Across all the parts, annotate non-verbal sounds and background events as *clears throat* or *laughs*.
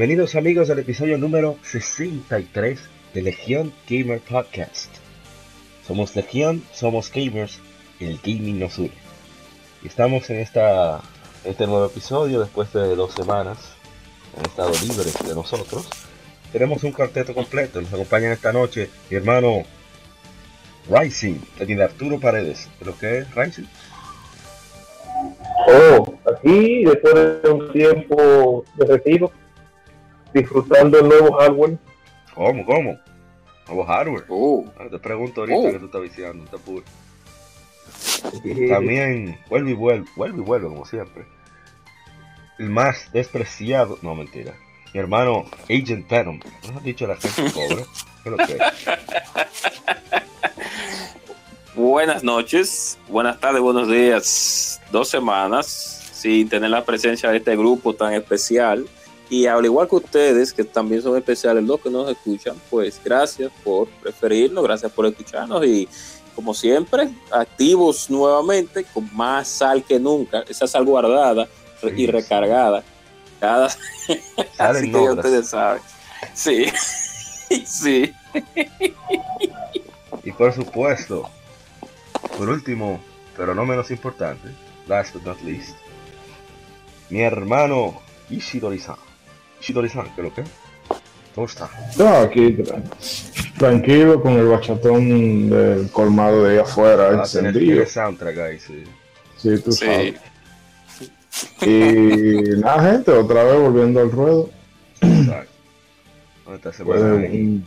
Bienvenidos amigos al episodio número 63 de Legión Gamer Podcast. Somos Legión, somos gamers, el gaming nos une. Estamos en esta, este nuevo episodio después de dos semanas en estado libre de nosotros. Tenemos un cuarteto completo, nos acompañan esta noche mi hermano Rising, el Arturo Paredes. ¿Pero qué es Rising? Oh, aquí después de un tiempo de retiro disfrutando el nuevo hardware. ¿Cómo? ¿Cómo? Nuevo hardware. Oh. Ah, te pregunto ahorita Oh. que tú estás viciando, no te apures. También vuelve y vuelve, vuelve y vuelve como siempre. El más despreciado, no mentira. Mi hermano Agent Venom. ¿No has dicho la gente pobre? ¿Qué es lo que? Buenas noches, buenas tardes, buenos días. Dos semanas sin tener la presencia de este grupo tan especial. Y al igual que ustedes, que también son especiales los que nos escuchan, pues gracias por preferirnos, gracias por escucharnos y como siempre, activos nuevamente con más sal que nunca, esa sal guardada Sí, y recargada. Cada... *laughs* Así que ya ustedes saben. Sí, *laughs* sí. Y por supuesto, por último, pero no menos importante, last but not least, mi hermano Ishidori-san. Ishidori-san, ¿qué es lo que? es? ¿Cómo está? No, aquí tra- tranquilo con el bachatón del colmado de ahí afuera Ah, encendido. soundtrack ahí, sí. Sí, tú Sí. sabes. Y *laughs* nada, gente, otra vez volviendo al ruedo. Exacto. Esta semana Pues, ahí,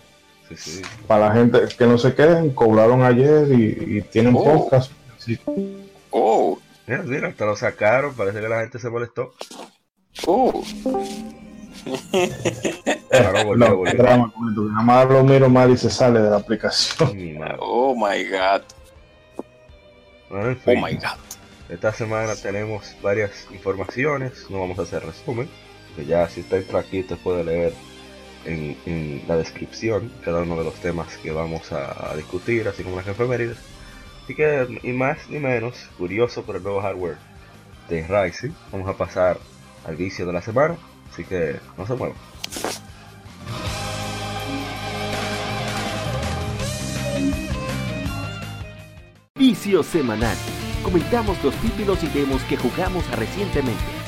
sí, sí. para la gente que no se queden, cobraron ayer y, y tienen Oh. podcast. Sí. Oh, Mira, mira, hasta lo sacaron, parece que la gente se molestó. oh. Ahora volvió, No, volvió. drama Nada más lo miro mal y se sale de la aplicación. Mi madre. Oh my god. Bueno, en Oh fin, my god. esta semana tenemos varias informaciones, no vamos a hacer resumen, que ya si está por aquí te puede leer en, en la descripción cada uno de los temas que vamos a, a discutir, así como las efemérides. Así que, y más ni menos, curioso por el nuevo hardware de Ryzen, vamos a pasar al vicio de la semana, así que no se muevan. Vicio semanal. Comentamos los títulos y demos que jugamos recientemente.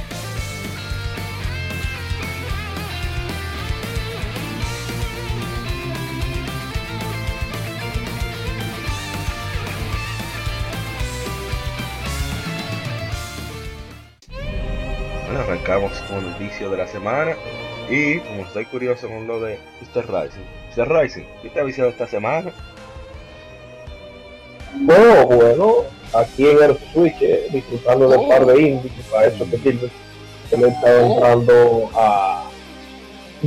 El vicio de la semana. Y como estoy curioso con lo de Mr. Rising. Mr. Rising, ¿qué te ha viciado esta semana? No, bueno, aquí en el Switch, eh, disfrutando de un par de indies, que para eso que sirve, que le he estado entrando a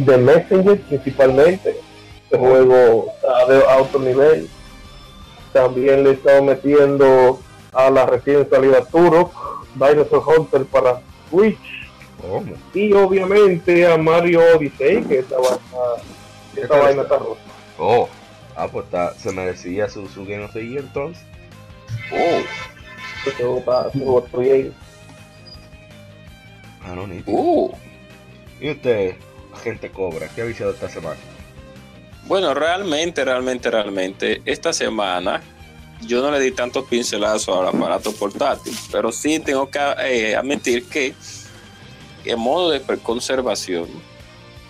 The Messenger principalmente, este juego está de alto nivel. También le he estado metiendo a la recién salida Turok, Dinosaur Hunter para Switch, ¿Cómo? y obviamente a Mario Odyssey, que esta vaina, esta vaina está? rota. Oh, ah, pues está- se merecía su, su Game of the Year entonces. Oh, Este juego está- este juego. Ah, no, ni. oh. ¿Y usted, agente Cobra, qué ha viciado esta semana? Bueno, realmente, realmente, realmente, esta semana yo no le di tantos pincelazos al aparato portátil, pero sí tengo que eh, admitir que en modo de conservación,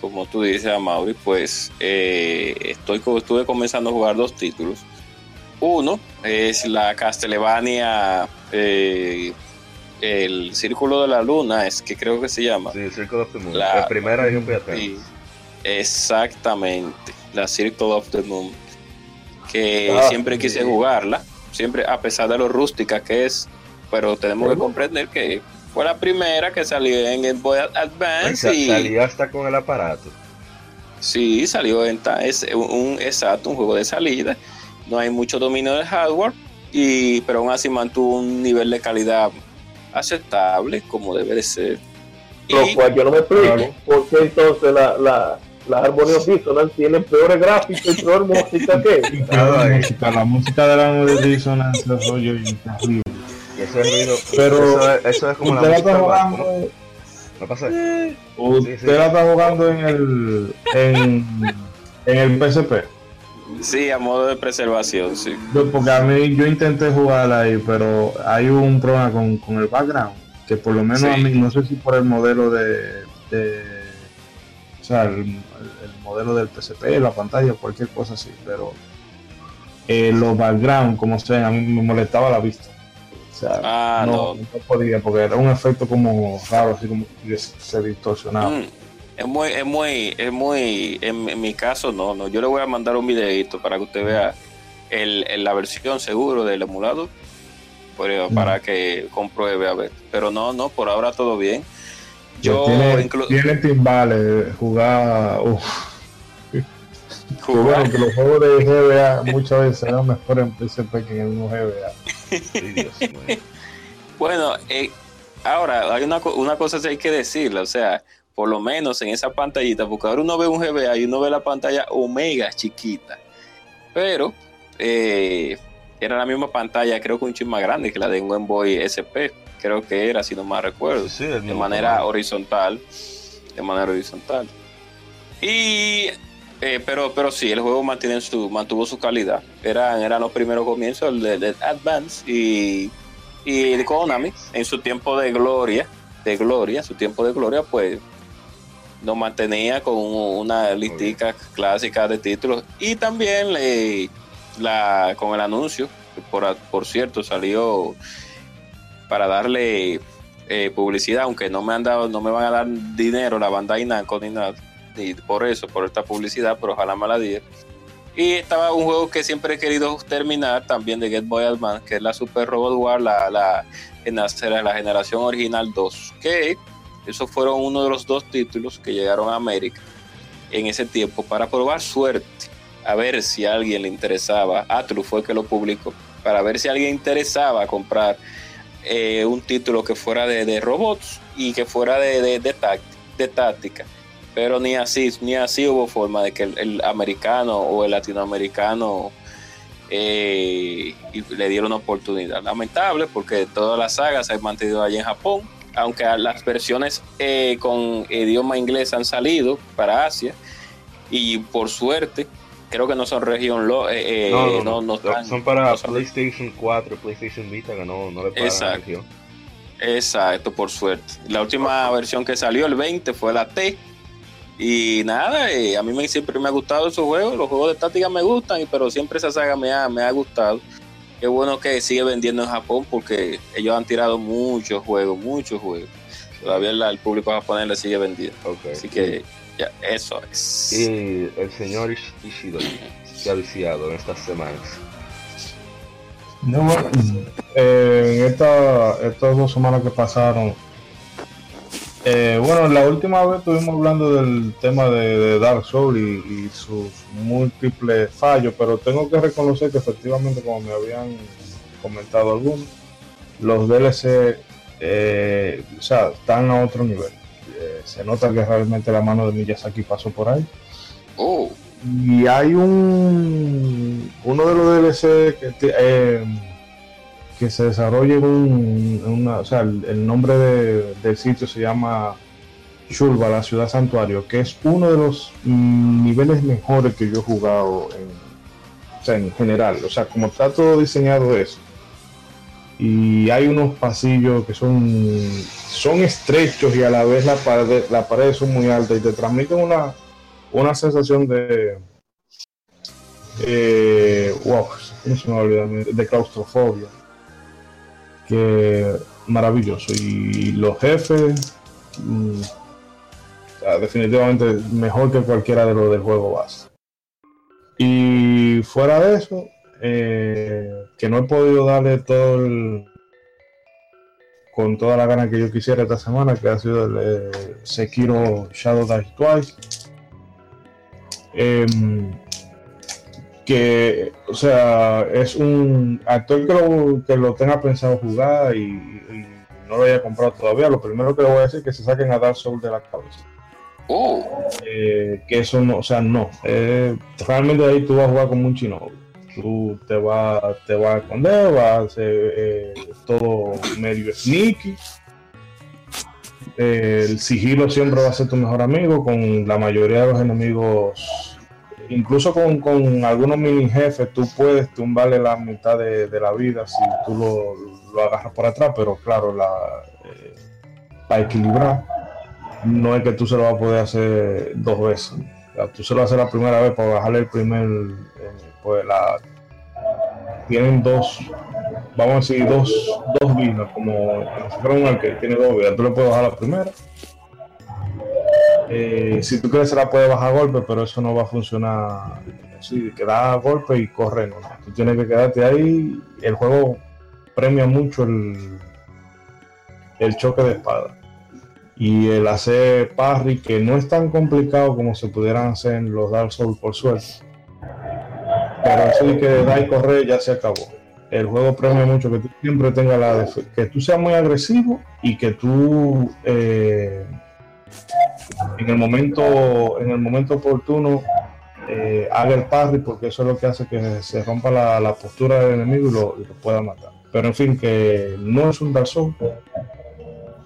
como tú dices, Mauri, pues eh, estoy, estuve comenzando a jugar dos títulos. Uno es la Castlevania, eh, el Círculo de la Luna, es que creo que se llama. Sí, Circle of the Moon. La- La primera atrás. Sí, exactamente, la Circle of the Moon, que Ah, siempre sí. quise jugarla, siempre a pesar de lo rústica que es, pero tenemos que comprender que fue la primera que salió en el Boy Advance y Salió hasta con el aparato. Sí, salió en es un exacto, un juego de salida. No hay mucho dominio del hardware, y, pero aún así mantuvo un nivel de calidad aceptable, como debe de ser. Lo cual yo no me explico, ¿por qué entonces la, la, las armonías Dissonance tienen peores gráficos y peor música que *laughs* la música de la Dissonance es oye terrible. Eso es ruido, pero eso, eso es como la usted la está jugando, ¿no? ¿No pasa? usted Sí, sí. la está jugando en el en, en el PSP. Sí, a modo de preservación, sí. Yo- porque a mí yo intenté jugar ahí, pero hay un problema con, con el background, que por lo menos Sí. a mí, no sé si por el modelo de, de- o sea, el, el modelo del PSP, la pantalla, cualquier cosa así, pero eh, los background, como se ven, a mí me molestaba la vista. O sea, Ah, no, no. no podía, porque era un efecto como raro, así como que se distorsionaba. Mm, Es muy, es muy, es muy, en, en mi caso no, no. Yo le voy a mandar un videito para que usted vea el, el- la versión seguro del emulador, por- para que compruebe a ver. Pero no, no, por ahora todo bien. Yo tiene, inclu- tiene timbales, jugar. uf. Jugar- bueno, que los juegos de GBA muchas veces eran mejor en PSP que en el mismo GBA. Ay, Dios mío. Bueno, eh, ahora hay una, una cosa que hay que decirle, o sea, por lo menos en esa pantallita, porque ahora uno ve un GBA y uno ve la pantalla Omega chiquita, pero eh, era la misma pantalla, creo que un chin más grande que la de un Game Boy SP, creo que era, si no mal recuerdo, Sí, de manera horizontal, de manera horizontal. Y eh, pero, pero sí, el juego mantiene su, mantuvo su calidad. Eran, eran los primeros comienzos el de, de Advance y, y de Konami en su tiempo de gloria, de gloria, su tiempo de gloria, pues nos mantenía con una listica clásica de títulos y también le, la, con el anuncio, que por, por cierto salió para darle eh, publicidad, aunque no me han dado, no me van a dar dinero la banda Namco ni nada, ni por eso, por esta publicidad, pero ojalá me la dieran. Y estaba un juego que siempre he querido terminar, también de Game Boy Advance, que es la Super Robot War, la, la, la, generación original 2, que esos fueron uno de los dos títulos que llegaron a América en ese tiempo para probar suerte, a ver si a alguien le interesaba. Atlus fue el que lo publicó, para ver si a alguien interesaba comprar eh, un título que fuera de, de, robots y que fuera de, de, de táctica. Pero ni así, ni así hubo forma de que el, el americano o el latinoamericano eh, le diera una oportunidad. Lamentable porque todas las sagas se han mantenido allí en Japón, aunque las versiones eh, con idioma inglés han salido para Asia y por suerte creo que no son región lo, eh, no, no, no, no están, son para son... PlayStation 4, PlayStation Vita que no, no le pagan Exacto. Exacto, por suerte. La última versión que salió, el 20, fue la T. Y nada, eh, a mí me, siempre me ha gustado esos juegos. Los juegos de táctica me gustan, pero siempre esa saga me ha, me ha gustado. Qué bueno que sigue vendiendo en Japón porque ellos han tirado muchos juegos, muchos juegos. Todavía el, el público japonés le sigue vendiendo. Okay. Así que ya, eso es. Y el señor Ishido, que ha viciado en estas semanas. No, bueno, eh, en esta, estas dos semanas que pasaron, eh, bueno, la última vez estuvimos hablando del tema de, de Dark Souls y, y, sus múltiples fallos, pero tengo que reconocer que efectivamente, como me habían comentado algunos, los DLC eh, o sea, están a otro nivel. Eh, se nota que realmente la mano de Miyazaki pasó por ahí. Oh. Y hay un uno de los DLC que, eh, que se desarrolla en un, una, o sea, el, nombre de, del sitio se llama Shulba, la ciudad santuario, que es uno de los mm, niveles mejores que yo he jugado en, o sea, en general. O sea, como está todo diseñado eso. Y hay unos pasillos que son, son estrechos y a la vez la pared, la paredes son muy altas y te transmiten una, una sensación de eh, wow, se me olvida, de claustrofobia que maravilloso. Y los jefes sea, definitivamente mejor que cualquiera de los del juego base. Y fuera de eso eh, que no he podido darle todo el con toda la gana que yo quisiera esta semana que ha sido el eh, Sekiro Shadow Die Twice. Em, que, o sea, es un actor que lo, que lo tenga pensado jugar y, y no lo haya comprado todavía, lo primero que le voy a decir es que se saquen a Dark Souls de la cabeza. Oh, Eh, que eso no, o sea, no. Eh, realmente ahí tú vas a jugar como un chino. Tú te vas, te vas a esconder, vas a hacer eh, todo medio sneaky. El sigilo siempre va a ser tu mejor amigo con la mayoría de los enemigos. Incluso con, con algunos mini jefes, tú puedes tumbarle la mitad de, de la vida si tú lo, lo agarras por atrás, pero claro, la, eh, para equilibrar no es que tú se lo vas a poder hacer dos veces. Tú se lo haces la primera vez para bajarle el primer, eh, pues la tienen dos, vamos a decir dos, dos vidas, como como si fuera tiene dos vidas, tú le puedes bajar la primera. Eh, si tú quieres se la puedes bajar a golpe, pero eso no va a funcionar. Así, que da golpe y corre, no. Tú tienes que quedarte ahí, el juego premia mucho el, el choque de espada. Y el hacer parry que no es tan complicado como se pudieran hacer en los Dark Souls por suerte. Pero así que da y correr ya se acabó. El juego premia mucho que tú siempre tengas la def- que tú seas muy agresivo y que tú eh, en el momento en el momento oportuno eh, haga el parry porque eso es lo que hace que se rompa la, la postura del enemigo y lo, y lo pueda matar pero en fin que no es un Dark Souls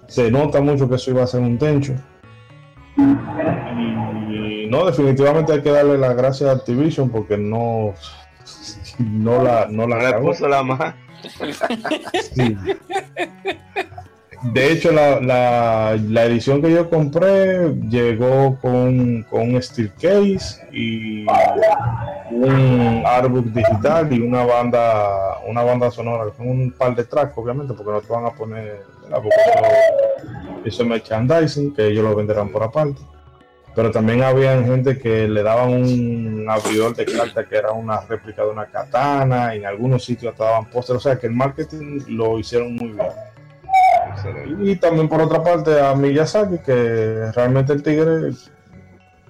se nota mucho que eso iba a ser un tencho. Y no, definitivamente hay que darle las gracias a Activision porque no, *laughs* no la, no la No le cagó. puso la más. Sí. *laughs* De hecho, la, la- edición que yo compré llegó con, con un steel case y un artbook digital y una banda una banda sonora con un par de tracks, obviamente, porque no te van a poner eso, es merchandising, que ellos lo venderán por aparte. Pero también había gente que le daban un abridor de cartas que era una réplica de una katana, y en algunos sitios hasta daban póster, o sea que el marketing lo hicieron muy bien. Excelente. Y también por otra parte a Miyazaki, que realmente el tigre,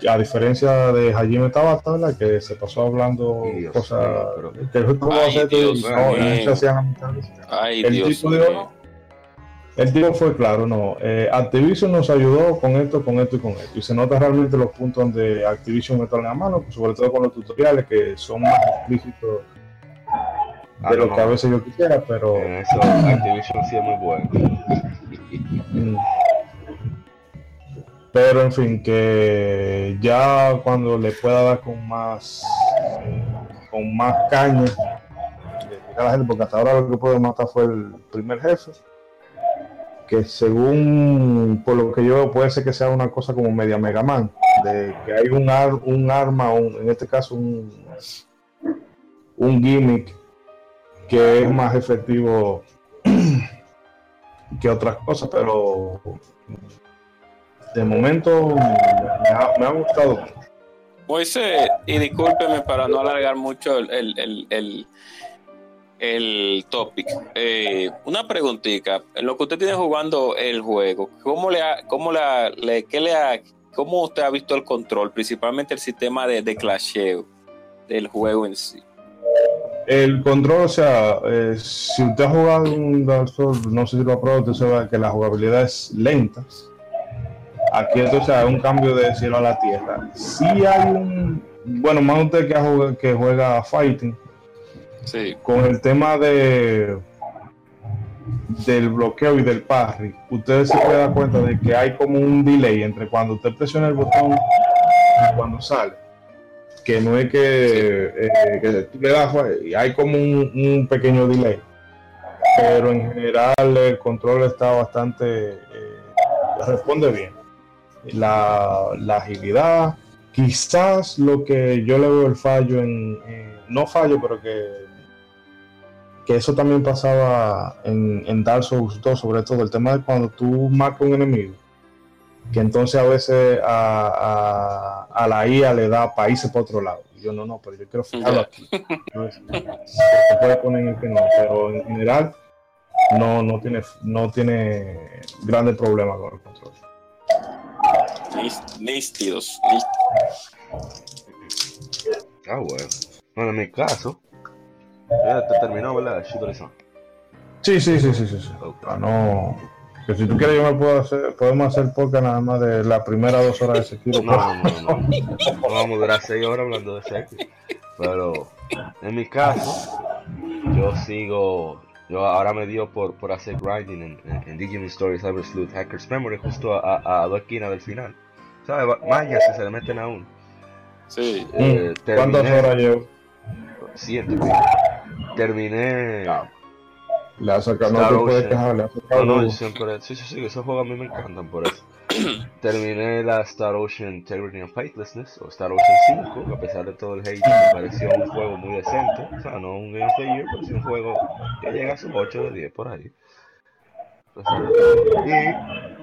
a diferencia de Hajime Tabata, ¿verdad? que se pasó hablando Dios cosas mío, pero- que Ay, hacer no, y no hacían El Dios tipo dijo, mío. El tipo fue claro, no. eh, Activision nos ayudó con esto, con esto y con esto. Y se nota realmente los puntos donde Activision mete la mano, pues, sobre todo con los tutoriales que son más explícitos De lo que a veces yo quisiera, pero En eso Activision sí es muy bueno. Mm. Pero en fin, que ya cuando le pueda dar con más eh, con más caña, a la gente, porque hasta ahora lo que puedo matar fue el primer jefe, que según por lo que yo veo puede ser que sea una cosa como media Mega Man, de que hay un, ar- un arma, un- en este caso un, un gimmick que es más efectivo *clears throat* que otras cosas, pero de momento me ha, me ha gustado. Moisés, y discúlpeme para no alargar mucho el, el, el, el, el topic. Eh, una preguntita. En lo que usted tiene jugando el juego, ¿cómo le ha, cómo la, le, qué le ha, cómo usted ha visto el control, principalmente el sistema de, de clasheo del juego en sí? El control, o sea, eh, si usted ha jugado un Dark Souls, no sé si lo ha probado, usted sabe que la jugabilidad es lenta. Aquí entonces hay un cambio de cielo a la tierra. Sí hay un, bueno, más usted que, jugado- que juega fighting, Sí. con el tema de del bloqueo y del parry, usted se puede dar cuenta de que hay como un delay entre cuando usted presiona el botón y cuando sale. Que no es que, eh, que tú le das y hay como un, pequeño delay. Pero en general el control está bastante eh, responde bien. La, la agilidad, quizás lo que yo le veo el fallo en, no fallo, pero que que eso también pasaba en, en Dark Souls 2, sobre todo el tema de cuando tú marcas un enemigo, que entonces a veces a, a- a la IA le da países para otro lado. Y yo no, no, pero yo quiero fijarlo aquí. Entonces, se puede poner en el que no, pero en general no, no tiene no tiene grandes problemas con el control. Nístidos. nístidos. Ah, bueno. Bueno, en mi caso, ya te terminó, ¿verdad? Sí, sí, sí, sí, sí. sí. Ok. Ah, no. Que si tú quieres, yo me puedo hacer, podemos hacer podcast nada más de las primeras dos horas de Sekiro. No, no, no, no. No vamos a durar seis horas hablando de sexo. Pero en mi caso, yo sigo. Yo ahora me dio por, por hacer grinding en, en, en Digimon Story Cyber Sleuth Hackers Memory justo a, a, a dos esquinas del final. ¿Sabes? Que se le meten a uno. Sí. Eh, Mm. ¿Cuántas terminé- horas llevo? Siete. Terminé. Le ha sacado, no Star te puedes quejar, le ha sacado. No, no, yo siempre. Sí, sí, sí, esos juegos a mí me encantan por eso. *clears throat* Terminé la Star Ocean Integrity and Faithlessness, o Star Ocean 5, que a pesar de todo el hate, me pareció un juego muy decente. O sea, no un Game of the Year, pero sí un juego que llega a sus 8 de 10 por ahí. Todo. Y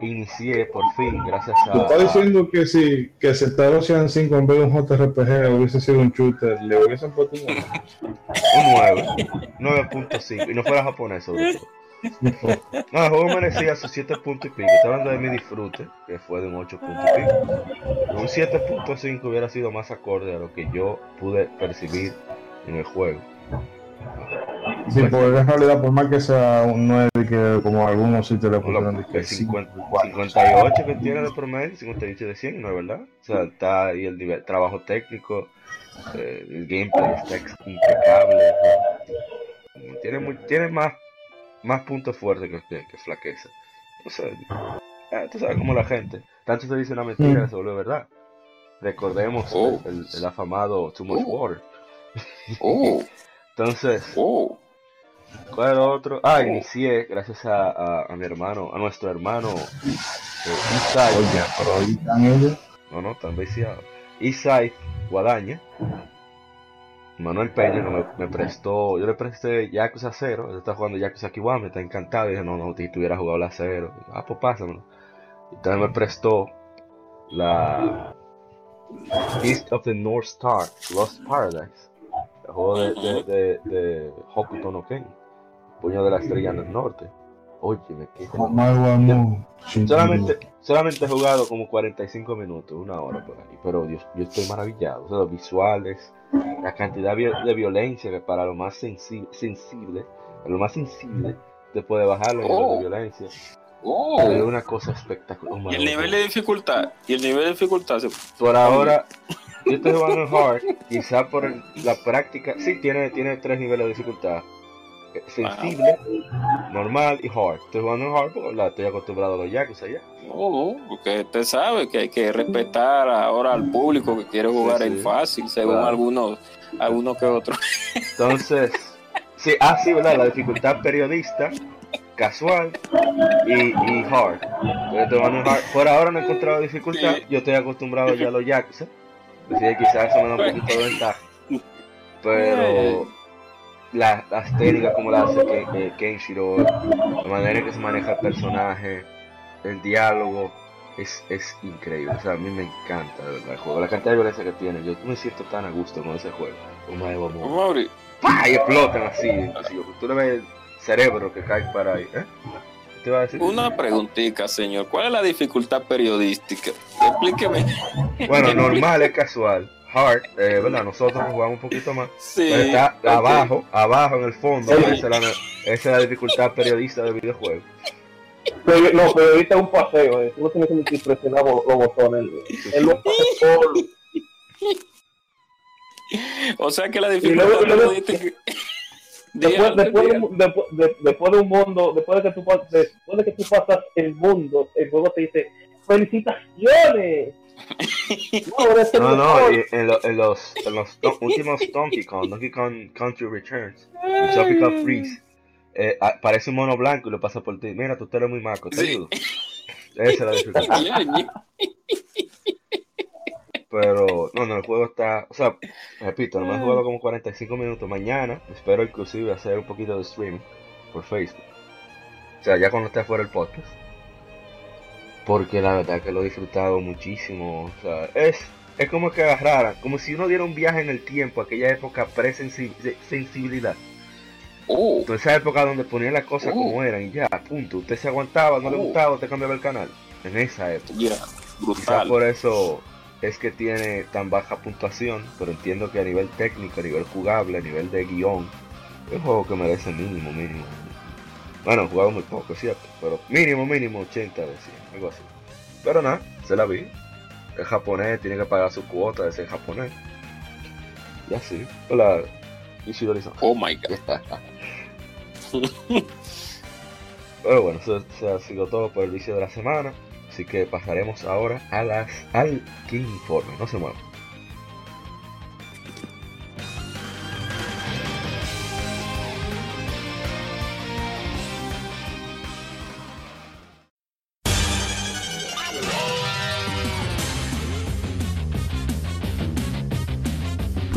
inicié por fin, gracias a. Tú estás diciendo que si que Star Ocean 5 en vez de un JRPG hubiese sido un shooter, le hubiesen puesto un un 9, 9.5, y no fuera japonés sobre todo. No, el juego merecía sus 7 puntos y pico. Estoy hablando de mi disfrute, que fue de un 8 puntos y pico. Un 7.5 hubiera sido más acorde a lo que yo pude percibir en el juego. Sí, porque en realidad, por más que sea un 9, que como algunos sitios le pusieron de que El 50 5, 58 que tiene de promedio, 58 de 100, ¿no es verdad? O sea, está ahí el nivel- trabajo técnico, eh, el gameplay está impecable. o sea, tiene, muy- tiene más, más puntos fuertes que, que, que flaqueza. O sea, tú sabes cómo la gente, tanto se dice una mentira, Mm. se vuelve verdad. Recordemos Oh. el, el- el afamado Too Much Oh. Water. Oh, *laughs* Entonces, oh. ¿Cuál era otro? Ah, Oh. inicié gracias a, a, a mi hermano, a nuestro hermano eh, Isai. Oye, pero ahí están ellos. No, no, tan viciado. Isai Guadaña. Manuel Peña me, me prestó, yo le presté Yakuza 0, él está jugando Yakuza Kiwami, está encantado, y dije, no, no, si tuviera jugado la 0, ah, pues pásamelo. Entonces me prestó la East of the North Star, Lost Paradise, el juego de, de, de, de Hokuto no Ken, Puño de la Estrella en el Norte. Oye, me quedé Omaguamu, Solamente, solamente he jugado como 45 minutos, una hora por ahí, pero Dios, yo estoy maravillado. O sea, los visuales, la cantidad de violencia que para lo más sensi- sensible, para lo más sensible, te puede bajar nivel Oh. de violencia. Oh. Es una cosa espectacular. Y el nivel de dificultad. Y el nivel de dificultad. se- Por ahora, yo estoy jugando en hard, quizá por el- la práctica, sí, tiene, tiene tres niveles de dificultad. Eh, Sensible, normal y hard. Estoy jugando en hard porque la estoy acostumbrado a los Yakuza ya. Oh, porque usted sabe que hay que respetar ahora al público que quiere jugar Sí, sí. en fácil, según Claro. algunos, algunos que otros. Entonces, sí, ah, sí, ¿verdad? La dificultad periodista, casual y, y hard. Estoy jugando en hard. Por ahora no he encontrado dificultad, Sí. yo estoy acostumbrado ya a los Yakuza. Así que quizás eso me da un poquito de ventaja. Pero la- las técnicas como la hace Ken- eh, Kenshiro, la manera en que se maneja el personaje, el diálogo, es, es increíble. O sea, a mí me encanta de verdad el juego. La cantidad de violencia que tiene, yo me siento tan a gusto con ese juego. Oh my ¡Pah! Y explotan así. así, Tú le ves el cerebro que cae para ahí. ¿eh? ¿Qué te iba a decir? una preguntita, señor. ¿Cuál es la dificultad periodística? Explíqueme. Bueno, normal es *laughs* casual. Hard, eh, ¿verdad? Nosotros jugamos un poquito más. *laughs* Sí. Pero está ok. abajo, abajo en el fondo. Sí. Esa es, la, esa es la dificultad periodista del videojuego. Pero, no, pero ahorita es un paseo, eh. tú no tienes que presionar los, los botones. Él lo por... O sea que la dificultad luego-. *laughs* Después, después, de, dígalo. un- después, de, después de un mundo, después de que tú después de que tú pasas el mundo, el juego te dice felicitaciones. No, No, en, lo- en los, en los do- últimos Donkey Kong, Donkey Kong Country Returns, y Tropical Freeze, eh, aparece un mono blanco y lo pasa por ti. Mira, tú eres muy maco, te Sí. ayudo. Esa es la dificultad. *laughs* Pero, no, no, el juego está, o sea, repito, nomás he jugado como 45 minutos. Mañana espero inclusive hacer un poquito de streaming por Facebook. O sea, ya cuando esté fuera el podcast. Porque la verdad que lo he disfrutado muchísimo. O sea, es, es como que agarraran, como si uno diera un viaje en el tiempo, aquella época pre-sensibilidad. Toda esa época donde ponían las cosas como eran y ya, punto. Usted se aguantaba, no le Oh. gustaba, usted cambiaba el canal. En esa época. ya. Quizás por eso es que tiene tan baja puntuación, pero entiendo que a nivel técnico, a nivel jugable, a nivel de guion, es un juego que merece mínimo, mínimo. Bueno, he jugado muy poco, es cierto, pero mínimo, mínimo 80 de 100, algo así. Pero nada, se la vi. Es japonés, tiene que pagar su cuota de ser japonés. Y así. Hola, Ishidori-san. Oh my god. Pero bueno, eso, eso ha sido todo por el vicio de la semana. Así que pasaremos ahora a las, al King Informe. No se muevan.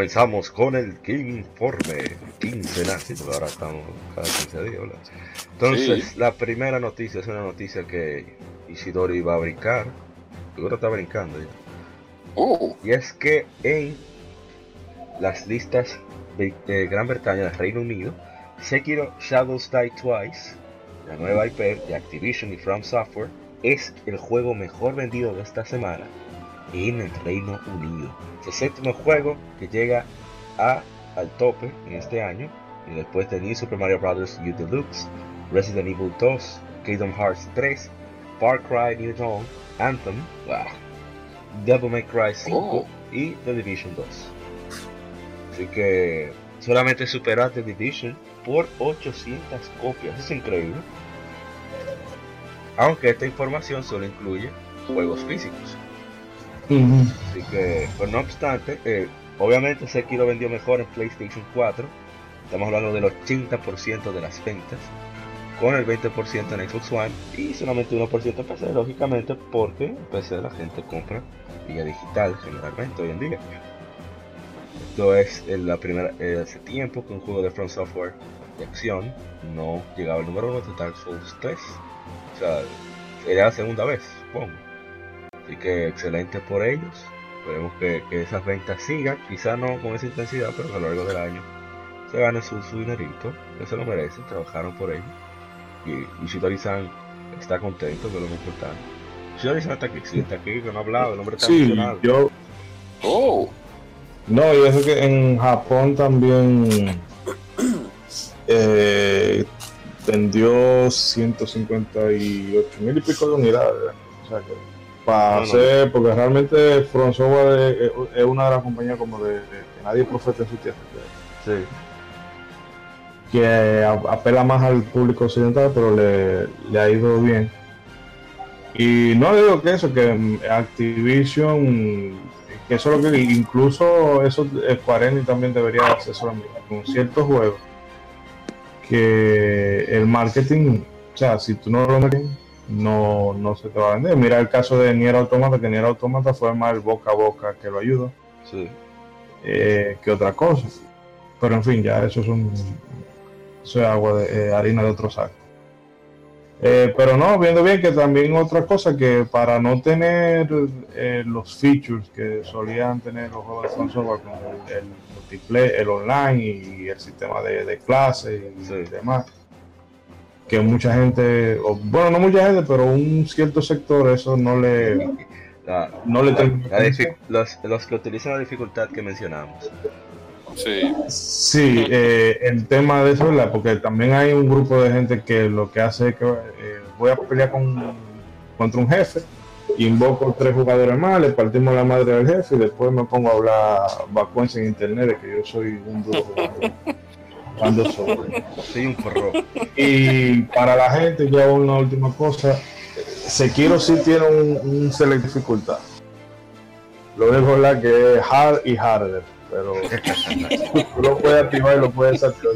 Comenzamos con el Informe quincenal, sí, porque ahora estamos cada 15 días. ¿verdad? Entonces, Sí. la primera noticia es una noticia que Ishidori va a brincar. Seguro está brincando ya. Oh, Y es que en las listas de, de Gran Bretaña, del Reino Unido, Sekiro Shadows Die Twice, la nueva IP de Activision y From Software, es el juego mejor vendido de esta semana en el Reino Unido. Es el séptimo juego que llega a, al tope en este año, y después de New Super Mario Bros. U Deluxe, Resident Evil 2, Kingdom Hearts 3, Far Cry New Dawn, Anthem, ah, Devil May Cry 5 Oh. y The Division 2. Así que solamente superó a The Division por 800 copias, es increíble. Aunque esta información solo incluye juegos físicos. Así que, pues no obstante, eh, obviamente Sekiro vendió mejor en PlayStation 4. Estamos hablando del 80% de las ventas. Con el 20% en Xbox One y solamente 1% en PC, lógicamente, porque en PC la gente compra vía digital generalmente hoy en día. Esto es en la primera, eh, hace tiempo que un juego de From Software de acción no llegaba al número 1 de Dark Souls 3. O sea, sería la segunda vez, supongo. Así que excelente por ellos. Esperemos que, que esas ventas sigan, quizá no con esa intensidad, pero a lo largo del año se gane su, su dinerito, que se lo merecen, trabajaron por ello. Y Ishidori-san está contento, que es lo más importante. Ishidori-san está aquí, sí, está aquí, que no ha hablado, el hombre está Sí, emocionado. yo. oh, No, y eso que en Japón también eh, vendió 158 mil y pico de unidades. O sea que para No, no. hacer, porque realmente From Software es, una de las compañías como de, de- que nadie profeta en su tierra. que- Sí, que a- apela más al público occidental, pero le, le ha ido bien. Y no digo que eso, que Activision, que eso es lo que incluso eso Square Enix también debería hacer eso mismo, con ciertos juegos, que el marketing, o sea, si tú no lo metes, no, no se te va a vender. Mira el caso de Nier Automata, que Nier Automata fue más el boca a boca que lo ayudó sí. eh, que otra cosa. Pero en fin, ya eso es un eso es agua de eh, harina de otro saco. Eh, pero no, viendo bien que también otra cosa que para no tener eh, los features que solían tener los juegos de Software como el, el multiplayer, el online y el sistema de, de clases y Sí. demás, que mucha gente, o, bueno, no mucha gente, pero un cierto sector eso no le, La- no le la- la los que utilizan la dificultad que mencionamos. Sí. Sí, eh, el tema de eso, ¿verdad? Porque también hay un grupo de gente que lo que hace es que eh, voy a pelear con, contra un jefe, invoco tres jugadores más, le partimos la madre del jefe y después me pongo a hablar vacuencia en internet de que yo soy un duro jugador. *laughs* Cuando soy. Soy un pro. Y para la gente, ya una última cosa, Sekiro sí tiene un, un select dificultad. Lo es la que es hard y harder, pero tú *laughs* lo puedes activar y lo puedes desactivar.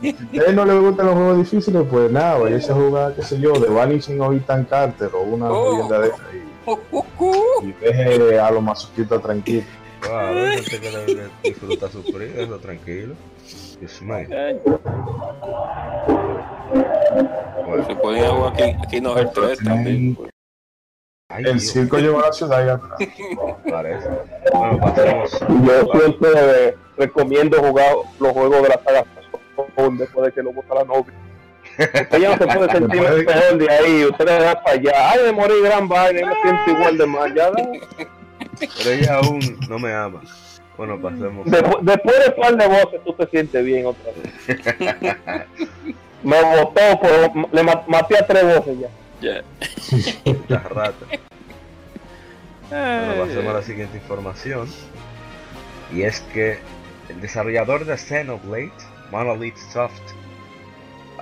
Si a ustedes no les gustan los juegos difíciles, pues nada, vaya a jugar, qué sé yo, de Vanishing o Ethan Carter o una Oh. jodienda de esa y, y deje a los masoquistas tranquilos. Claro, hay gente que disfruta sufrir, eso tranquilo. Dios mío. Bueno, Se podía jugar aquí, aquí no el 3 también. pues. ay, El Dios, circo lleva a la ciudad y atrás. *laughs* parece. Bueno, pasemos. Yo siempre recomiendo jugar los juegos de la saga después de que lo vota la novia. Usted ya no se puede sentir mejor de ahí, usted le da para allá. Ay, me morí gran vaina, me siento igual de mal. Ya. Pero ella aún no me ama. Bueno, pasemos. Despu- después de par de voces, tú te sientes bien otra vez. *laughs* Me votó, por, le ma- maté a tres voces ya. Ya. Las ratas. Bueno, pasemos a la siguiente información. Y es que el desarrollador de Xenoblade, Monolith Soft,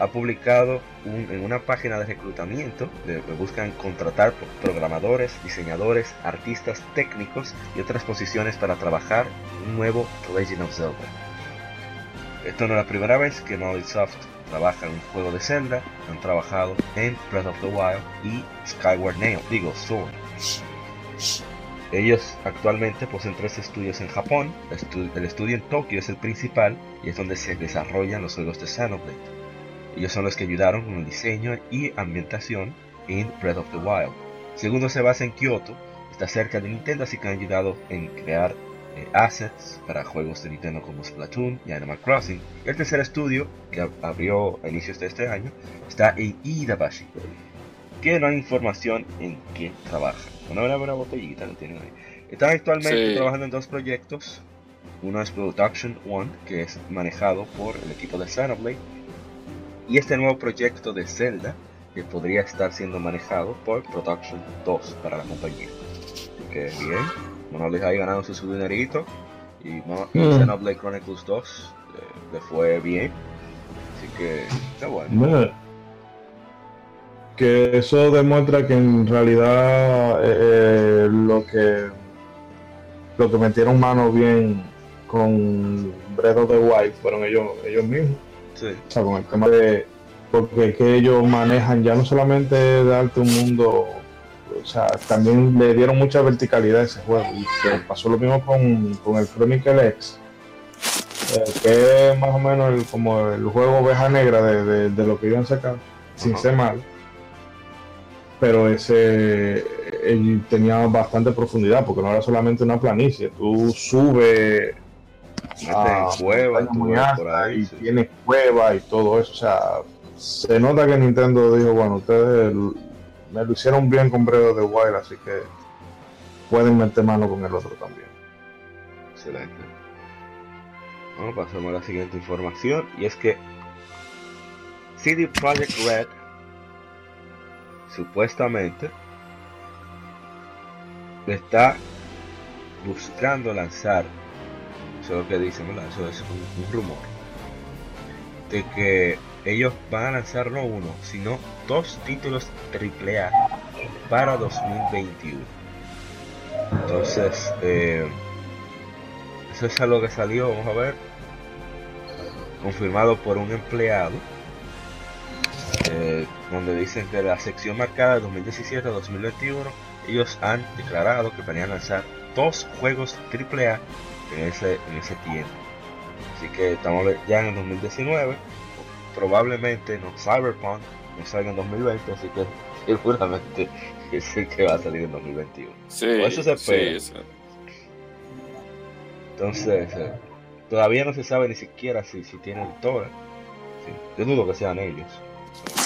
ha publicado un- en una página de reclutamiento, de, buscan contratar pro- programadores, diseñadores, artistas técnicos y otras posiciones para trabajar en un nuevo Legend of Zelda. Esto no es la primera vez que Soft trabaja en un juego de Zelda, han trabajado en Breath of the Wild y Skyward Nail, digo Sword. Ellos actualmente poseen tres estudios en Japón. El estudio en Tokio es el principal y es donde se desarrollan los juegos de Xenoblade. Ellos son los que ayudaron con el diseño y ambientación en Breath of the Wild. Segundo se basa en Kyoto, está cerca de Nintendo, así que han ayudado en crear eh, assets para juegos de Nintendo como Splatoon y Animal Crossing. Y el tercer estudio, que ab- abrió a inicios de este año, está en Iidabashi, que no hay información en qué trabaja. Una buena botellita lo tienen ahí. Están actualmente Sí. trabajando en dos proyectos. Uno es Production One, que es manejado por el equipo de Xenoblade. Y este nuevo proyecto de Zelda, que podría estar siendo manejado por Production 2 para la compañía. Así que bien, Monolith ahí ganando su, su dinerito. Y, Mo- y Mm. Xenoblade Chronicles 2 eh, le fue bien. Así que está bueno. Bueno, que eso demuestra que en realidad eh, eh, lo que lo que metieron mano bien con Breath of the Wild fueron ellos ellos mismos Sí, o sea con el tema de porque es que ellos manejan ya no solamente darte un mundo o sea también le dieron mucha verticalidad a ese juego y pasó lo mismo con, con el Chronicle X eh, que es más o menos el- como el juego oveja negra de, de- de lo que iban a sacar, sin ser mal. Pero ese él tenía bastante profundidad, porque no era solamente una planicie. Tú subes meten a cuevas, montañas tú muy por ahí. y sí. tienes cuevas y todo eso. O sea, se nota que Nintendo dijo, bueno, ustedes me lo hicieron bien con Breath of the Wild, así que pueden meter mano con el otro también. Excelente. Bueno, pasamos a la siguiente información y es que CD Projekt Red supuestamente está buscando lanzar, lo que dicen. Eso es un, rumor, de que ellos van a lanzar no uno, sino dos títulos AAA para 2021. Entonces, eh, eso es algo que salió, vamos a ver, confirmado por un empleado, eh, donde dicen que la sección marcada de 2017 a 2021, ellos han declarado que planean lanzar dos juegos AAA en ese, en ese tiempo. Así que estamos ya en el 2019, probablemente no Cyberpunk no salga en 2020, así que *laughs* seguramente es el que va a salir en 2021. Sí, Por eso se espera. sí. Entonces, eh, todavía no se sabe ni siquiera si, si tienen todas. Sí, yo dudo que sean ellos.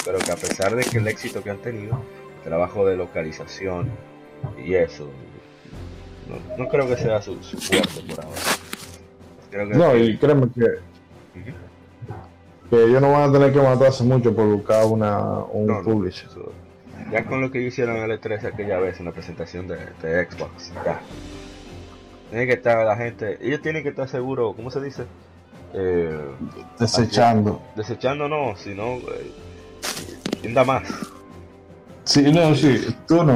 Pero que a pesar de que el éxito que han tenido, el trabajo de localización y eso, no, no creo que sea su, su fuerte por ahora. Creo que No, y créeme que, que ellos no van a tener que matarse mucho por buscar una, un No, publisher. Ya con lo que hicieron en el E3 aquella vez en la presentación de, de Xbox, ya. Tiene que estar la gente, ellos tienen que estar seguros, ¿cómo se dice? Eh, Desechando. desechando no, sino eh, más. Sí, no, sí, tú no.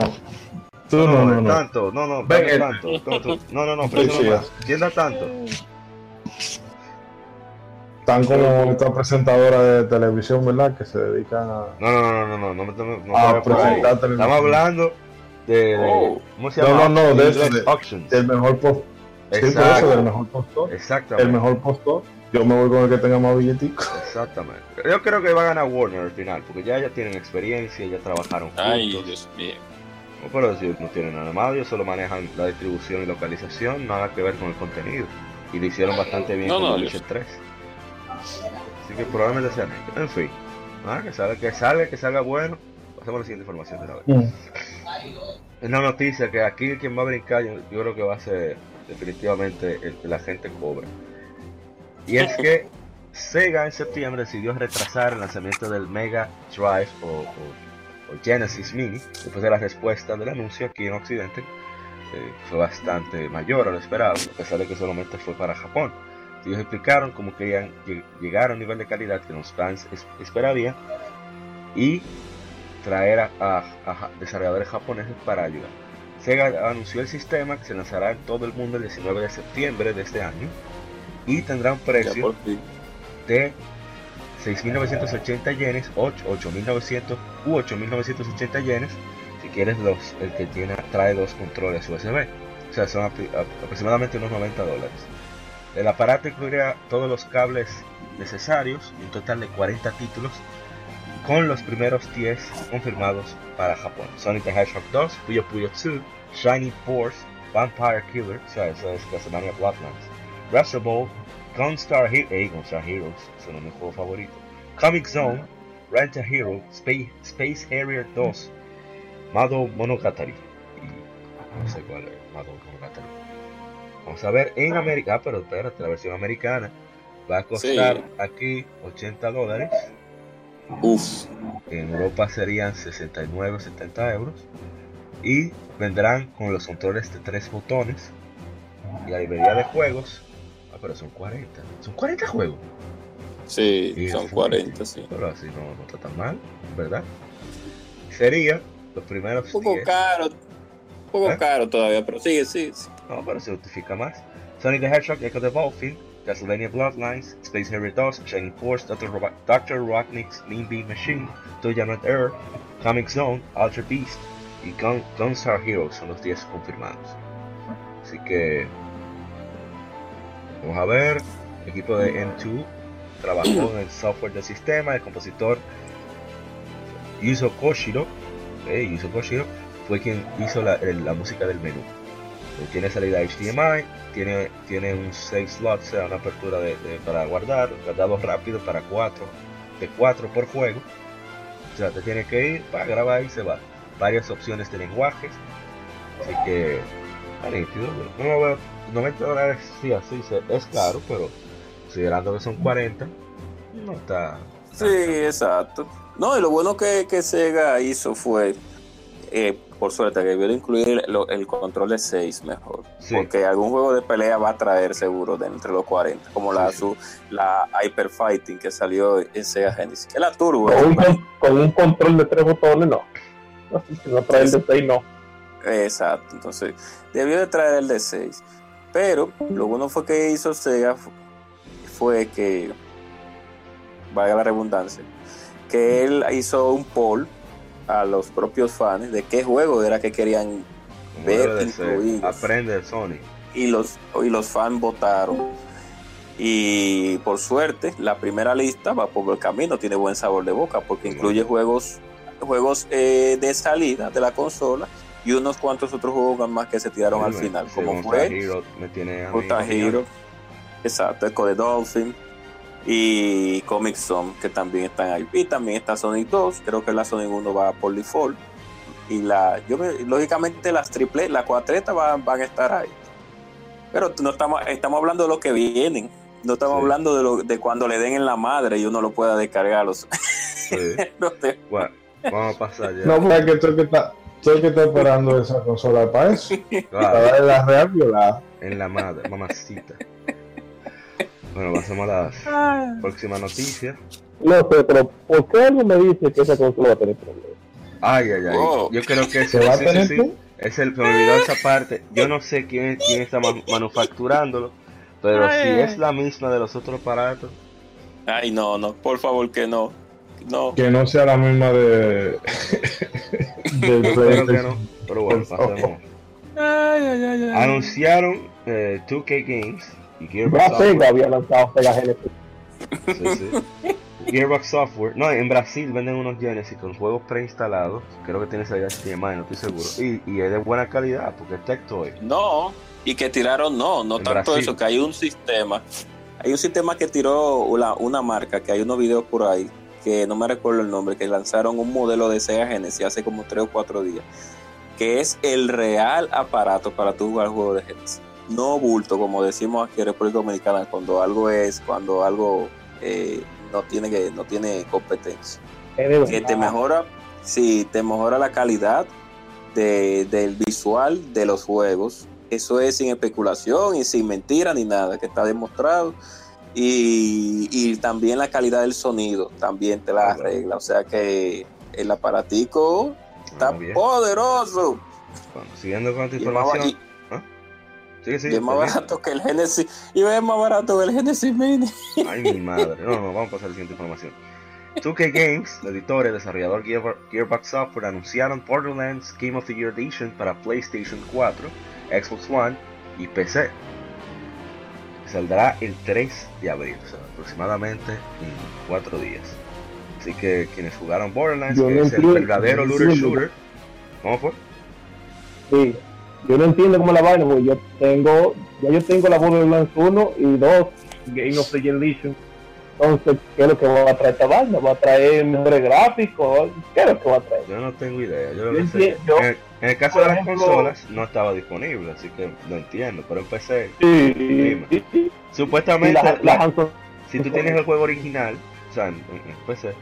Tú no, no, no, no. tanto, no, no, Ven, dame el- tanto, no, tú- no, no, no, Sí, pero eso sí, no más. Tienda tanto. Tan como esta presentadora de televisión, ¿verdad? Que se dedican a, No, no, no, no, no, no, me tomes- no, a presentar televisión. Estamos hablando de, de- Oh. ¿cómo se No, llama? no, no, de eso, de- del mejor post. Sí, por eso, Exacto, del mejor postor. exactamente. El mejor postor. Yo me voy con el que tenga más billetico. Exactamente. Yo creo que va a ganar Warner al final, porque ya ya tienen experiencia, ya trabajaron juntos. Ay, Dios mío. No puedo decir no tienen nada más, ellos solo manejan la distribución y localización, nada que ver con el contenido. Y lo hicieron bastante bien No, con no, Dios. Witcher 3. Así que probablemente ellos. En fin. Nada, que salga, que salga, que salga bueno. Pasamos a la siguiente información de la vez. Mm. Una noticia que aquí quien va a brincar, yo, yo creo que va a ser definitivamente el la gente cobra. Y es que Sega en septiembre decidió retrasar el lanzamiento del Mega Drive o, o- o Genesis Mini, después de la respuesta del anuncio aquí en Occidente, eh, fue bastante mayor a lo esperado, a pesar de que solamente fue para Japón. Ellos explicaron cómo querían lleg- llegar a un nivel de calidad que los fans es- esperarían y traer a, a- desarrolladores japoneses para ayudar. Sega anunció el sistema que se lanzará en todo el mundo el 19 de septiembre de este año y tendrá un precio de 6.980 yenes, 8, 8.900 u 8.980 yenes si quieres los, el que tiene, trae dos controles USB. O sea, son apri- a- aproximadamente unos 90 dólares. El aparato incluirá todos los cables necesarios un total de 40 títulos con los primeros 10 confirmados para Japón. Sonic the Hedgehog 2, Puyo Puyo 2, Shining Force, Vampire Killer, o sea, eso es Castlevania Bloodlines, Wrestle Ball, Gunstar Hero, hey, Gunstar Heroes, es mi juego favorito, Comic Zone, Rent a Hero, Space, Space Harrier 2, Mado Monogatari, y no sé cuál es, Mado Monogatari. Vamos a ver en América, ah, pero espérate, la versión americana va a costar Sí. aquí 80 dólares Uf. en Europa serían 69 o 70 euros y vendrán con los controles de tres botones y la librería de juegos ah pero son 40 son 40 juegos Sí, son así, 40, sí. pero así no, no está tan mal verdad sería los primeros Un poco 10 caro. Un poco ¿Eh? caro todavía, pero sigue, sí. sí. no pero se justifica más Sonic the Hedgehog Echo the Dolphin Castlevania Bloodlines Space Harrier 2 Shining Force Dr. Dr. Robotnik's Mean Bean Machine Toyama Air Comic Zone Ultra Beast y Gun- Gunstar Heroes son los 10 confirmados. Así que vamos a ver. Equipo de M2 trabajó en el software del sistema. El compositor Yuzo Koshiro, eh, Koshiro fue quien hizo la, música del menú. Eh, Tiene salida HDMI, tiene, tiene un save slot, o sea, una apertura de, para guardar, guardado rápido para 4, de 4 por juego. O sea, te tiene que ir para grabar y se va. Varias opciones de lenguajes. Así que, está nítido. No lo veo, 90 dólares, sí, así es caro, pero considerando que son 40, no está. Sí, exacto. No, y lo bueno que, que Sega hizo fue, eh, por suerte, que debió de incluir lo- el control de 6 mejor. Sí. Porque algún juego de pelea va a traer seguro de entre los 40, como la, Sí, su, la Hyper Fighting que salió en Sega Genesis, que es la Turbo. Con un, con, con un control de tres botones, *laughs* no. Si no trae el de seis, no. Exacto, entonces debió de traer el de 6. Pero lo bueno fue que hizo Sega fue que, valga la redundancia, que él hizo un poll a los propios fans de qué juego era que querían ver incluidos. Aprende de Sony. y los, y los fans votaron Y por suerte, la primera lista va por el camino, tiene buen sabor de boca porque incluye juegos, juegos eh, de salida de la consola y unos cuantos otros juegos más que se tiraron al final, Sí, como fue Hero me tiene a mí Gunstar fascinado. Hero, exacto, Echo the Dolphin y Comic Zone que también están ahí. Y también está Sonic 2, creo que la Sonic 1 va por default. Y la, yo me- lógicamente las triple, la cuatreta van, van a estar ahí. Pero no estamos, estamos hablando de lo que vienen. No estamos Sí. hablando de, lo, de cuando le den en la madre y uno lo pueda descargar. Los, Sí. *laughs* Bueno, vamos a pasar ya. No, porque tú que está, tú el que está esperando esa consola para eso. Para Claro, darle la real violada. en la madre, mamacita. Bueno, pasamos a las próximas noticias. No sé, pero ¿por qué algo me dice que esa consola va a tener problemas? Ay, ay, ay. Oh. Yo creo que ¿Se va a tener sí, que? sí. Es el, me olvidó esa parte. Yo no sé quién, quién está ma- manufacturándolo, pero Ay, si es la misma de los otros aparatos. Ay, no, no, por favor que no. No. Que no sea la misma de. *laughs* que no. Pero bueno, favor. pasemos. Ay, ay, ay, ay. Anunciaron eh, 2K Games Gearbox. Sega había lanzado Sega Genesis. Sí, sí. *laughs* Gearbox Software. No, en Brasil venden unos Genesis con juegos preinstalados. Creo que tiene esa HDMI, no estoy seguro. Y, y es de buena calidad porque es Tectoy. No, y que tiraron, no, no En tanto Brasil. eso, que hay un sistema. Hay un sistema que tiró una, una marca, que hay unos videos por ahí, que no me recuerdo el nombre, que lanzaron un modelo de Sega Genesis hace como 3 o 4 días, que es el real aparato para tu jugar juegos de Genesis. No bulto, como decimos aquí en República Dominicana, cuando algo es, cuando algo eh, no tiene que, no tiene competencia Es que te mejora, sí, te mejora la calidad de- del visual de los juegos. Eso es sin especulación y sin mentira ni nada, que está demostrado. Y, y también la calidad del sonido, también te la arregla. O sea que el aparatico está poderoso. Bueno, siguiendo con información. Y- es más barato que el Genesis. Y es más barato que el Genesis Mini. Ay, mi madre. No, no, vamos a pasar a la siguiente información. 2K Games, la editora y desarrollador Gear- Gearbox Software, anunciaron Borderlands Game of the Year Edition para PlayStation 4, Xbox One y PC. Saldrá el 3 de abril, o sea, aproximadamente en 4 días. Así que quienes jugaron Borderlands, Yo que no es el verdadero looter shooter. ¿Cómo fue? Sí. Yo no entiendo cómo la vaina, porque yo tengo, ya yo tengo la Borderlands 1 y 2 Game of the Edition. Entonces, ¿qué es lo que va a traer esta vaina? ¿Va a traer mejores gráficos? ¿Qué es lo que va a traer? Yo no tengo idea. Yo lo Yo que sé- entiendo. en, el, en el caso de las ejemplo- consolas no estaba disponible, así que no entiendo. Pero en PC, Sí, sí, supuestamente, la- las Hanson- si tú tienes el juego original, o sea, en, en PC,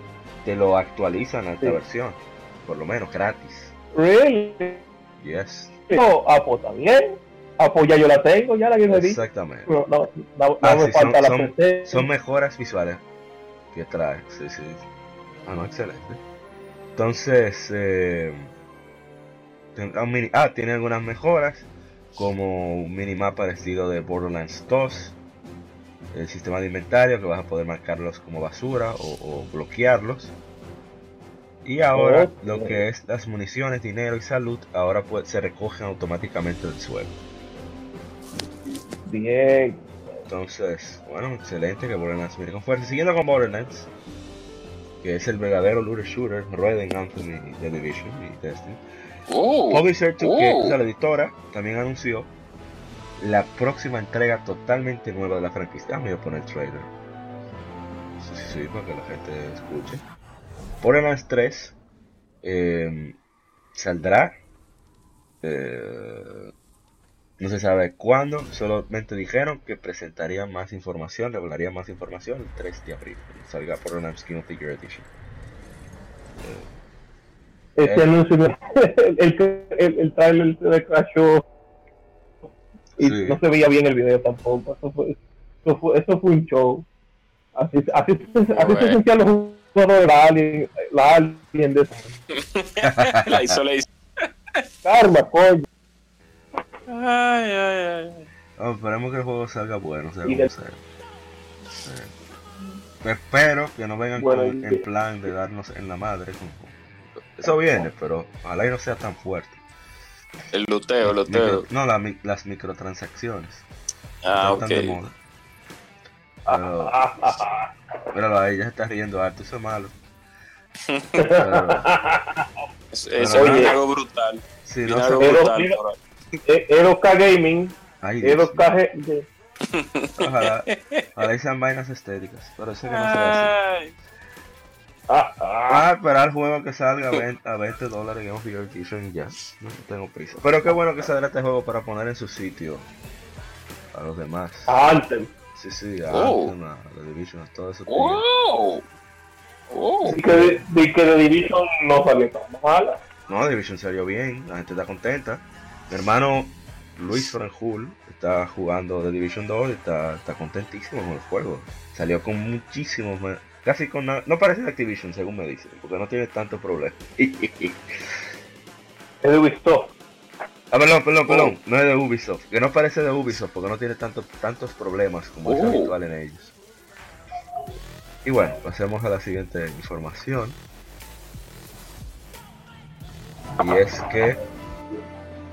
te lo actualizan a esta versión, por lo menos gratis. Really? Yes, No, ah, pues está bien. Ah, pues ya yo la tengo, ya la exactamente. No, no, no, Ah, no me son, falta la son- mejoras visuales que trae. Sí, sí. Ah, no, excelente. Entonces, eh, mini- ah, tiene algunas mejoras, como un minimapa al estilo de Borderlands 2, el sistema de inventario que vas a poder marcarlos como basura o, o bloquearlos. Y ahora lo que es las municiones, dinero y salud, ahora pues, se recogen automáticamente del suelo. Bien. Entonces, bueno, excelente que Borderlands mire con fuerza. Siguiendo con Borderlands, que es el verdadero looter shooter, Raiden Anthem y The Division y Destiny. Oh, Publisher 2K, oh. o sea, la editora, también anunció la próxima entrega totalmente nueva de la franquicia. Déjame yo poner el trailer. Sí, sí, sí, para que la gente escuche. Borderlands 3 eh, saldrá. eh, no se sabe cuándo, solamente dijeron que presentarían más información, revelarían más información el 3 de abril, salga Borderlands King of the Year Edition. Este Eh. anuncio, me- *laughs* el, el, el, el trailer se crashó y Sí. no se veía bien el video tampoco. Eso fue, eso fue, eso fue un show. Así, así, así se Bueno. sentían los de la Alien, la Alien de *laughs* la hizo, la hizo. Karma, coño. Ay, ay, ay. Oh, esperemos que el juego salga bueno, sea como sea. Sí. Espero que no vengan Bueno, con en plan de darnos en la madre. Eso viene, pero ojalá y no sea tan fuerte. El luteo, el Micro- luteo. no, la las microtransacciones. Ah, ok. tan de moda. Pero, pero ahí ya se está riendo alto, eso es malo. *laughs* Pero, Es- Eso Pero, es oye. algo brutal. sí, no algo sé. Brutal mira- ahí. Eh, Eros K Gaming, Ay, Eros. K G- Ojalá, sean vainas estéticas, pero sé que no será así. Ah, ah. Esperar el juego que salga a 20, a 20 dólares en Game of Edition ya. No tengo prisa. Pero qué bueno que saldrá este juego para poner en su sitio a los demás. Anthem. Sí, sí, a Oh. A The Division, a todo eso. ¡Wow! ¡Oh! Di que, di que The Division no salió tan mala. No, The Division salió bien, la gente está contenta. Mi hermano Luis Franjul está jugando The Division 2 y está, está contentísimo con el juego. Salió con muchísimos, casi con nada. No parece de Activision, según me dicen, porque no tiene tanto problema. Es de Ubisoft. Ah, perdón, perdón, Oh. perdón. No es de Ubisoft. Que no parece de Ubisoft porque no tiene tanto, tantos problemas como es Oh. habitual en ellos. Y bueno, pasemos a la siguiente información. Y es que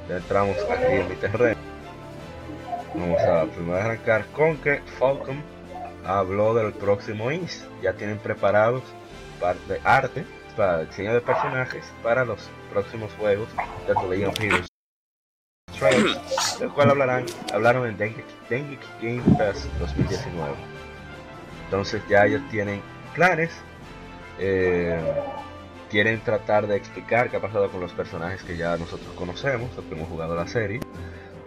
ya entramos aquí en mi terreno. Vamos a primero arrancar con que Falcon habló del próximo INS. Ya tienen preparados parte arte para diseño de personajes para los próximos juegos de The Legend of Heroes Trails, del cual hablarán, hablaron en Dengue, Dengue Game Fest 2019. Entonces ya ellos tienen planes, eh, quieren tratar de explicar qué ha pasado con los personajes que ya nosotros conocemos, los que hemos jugado la serie.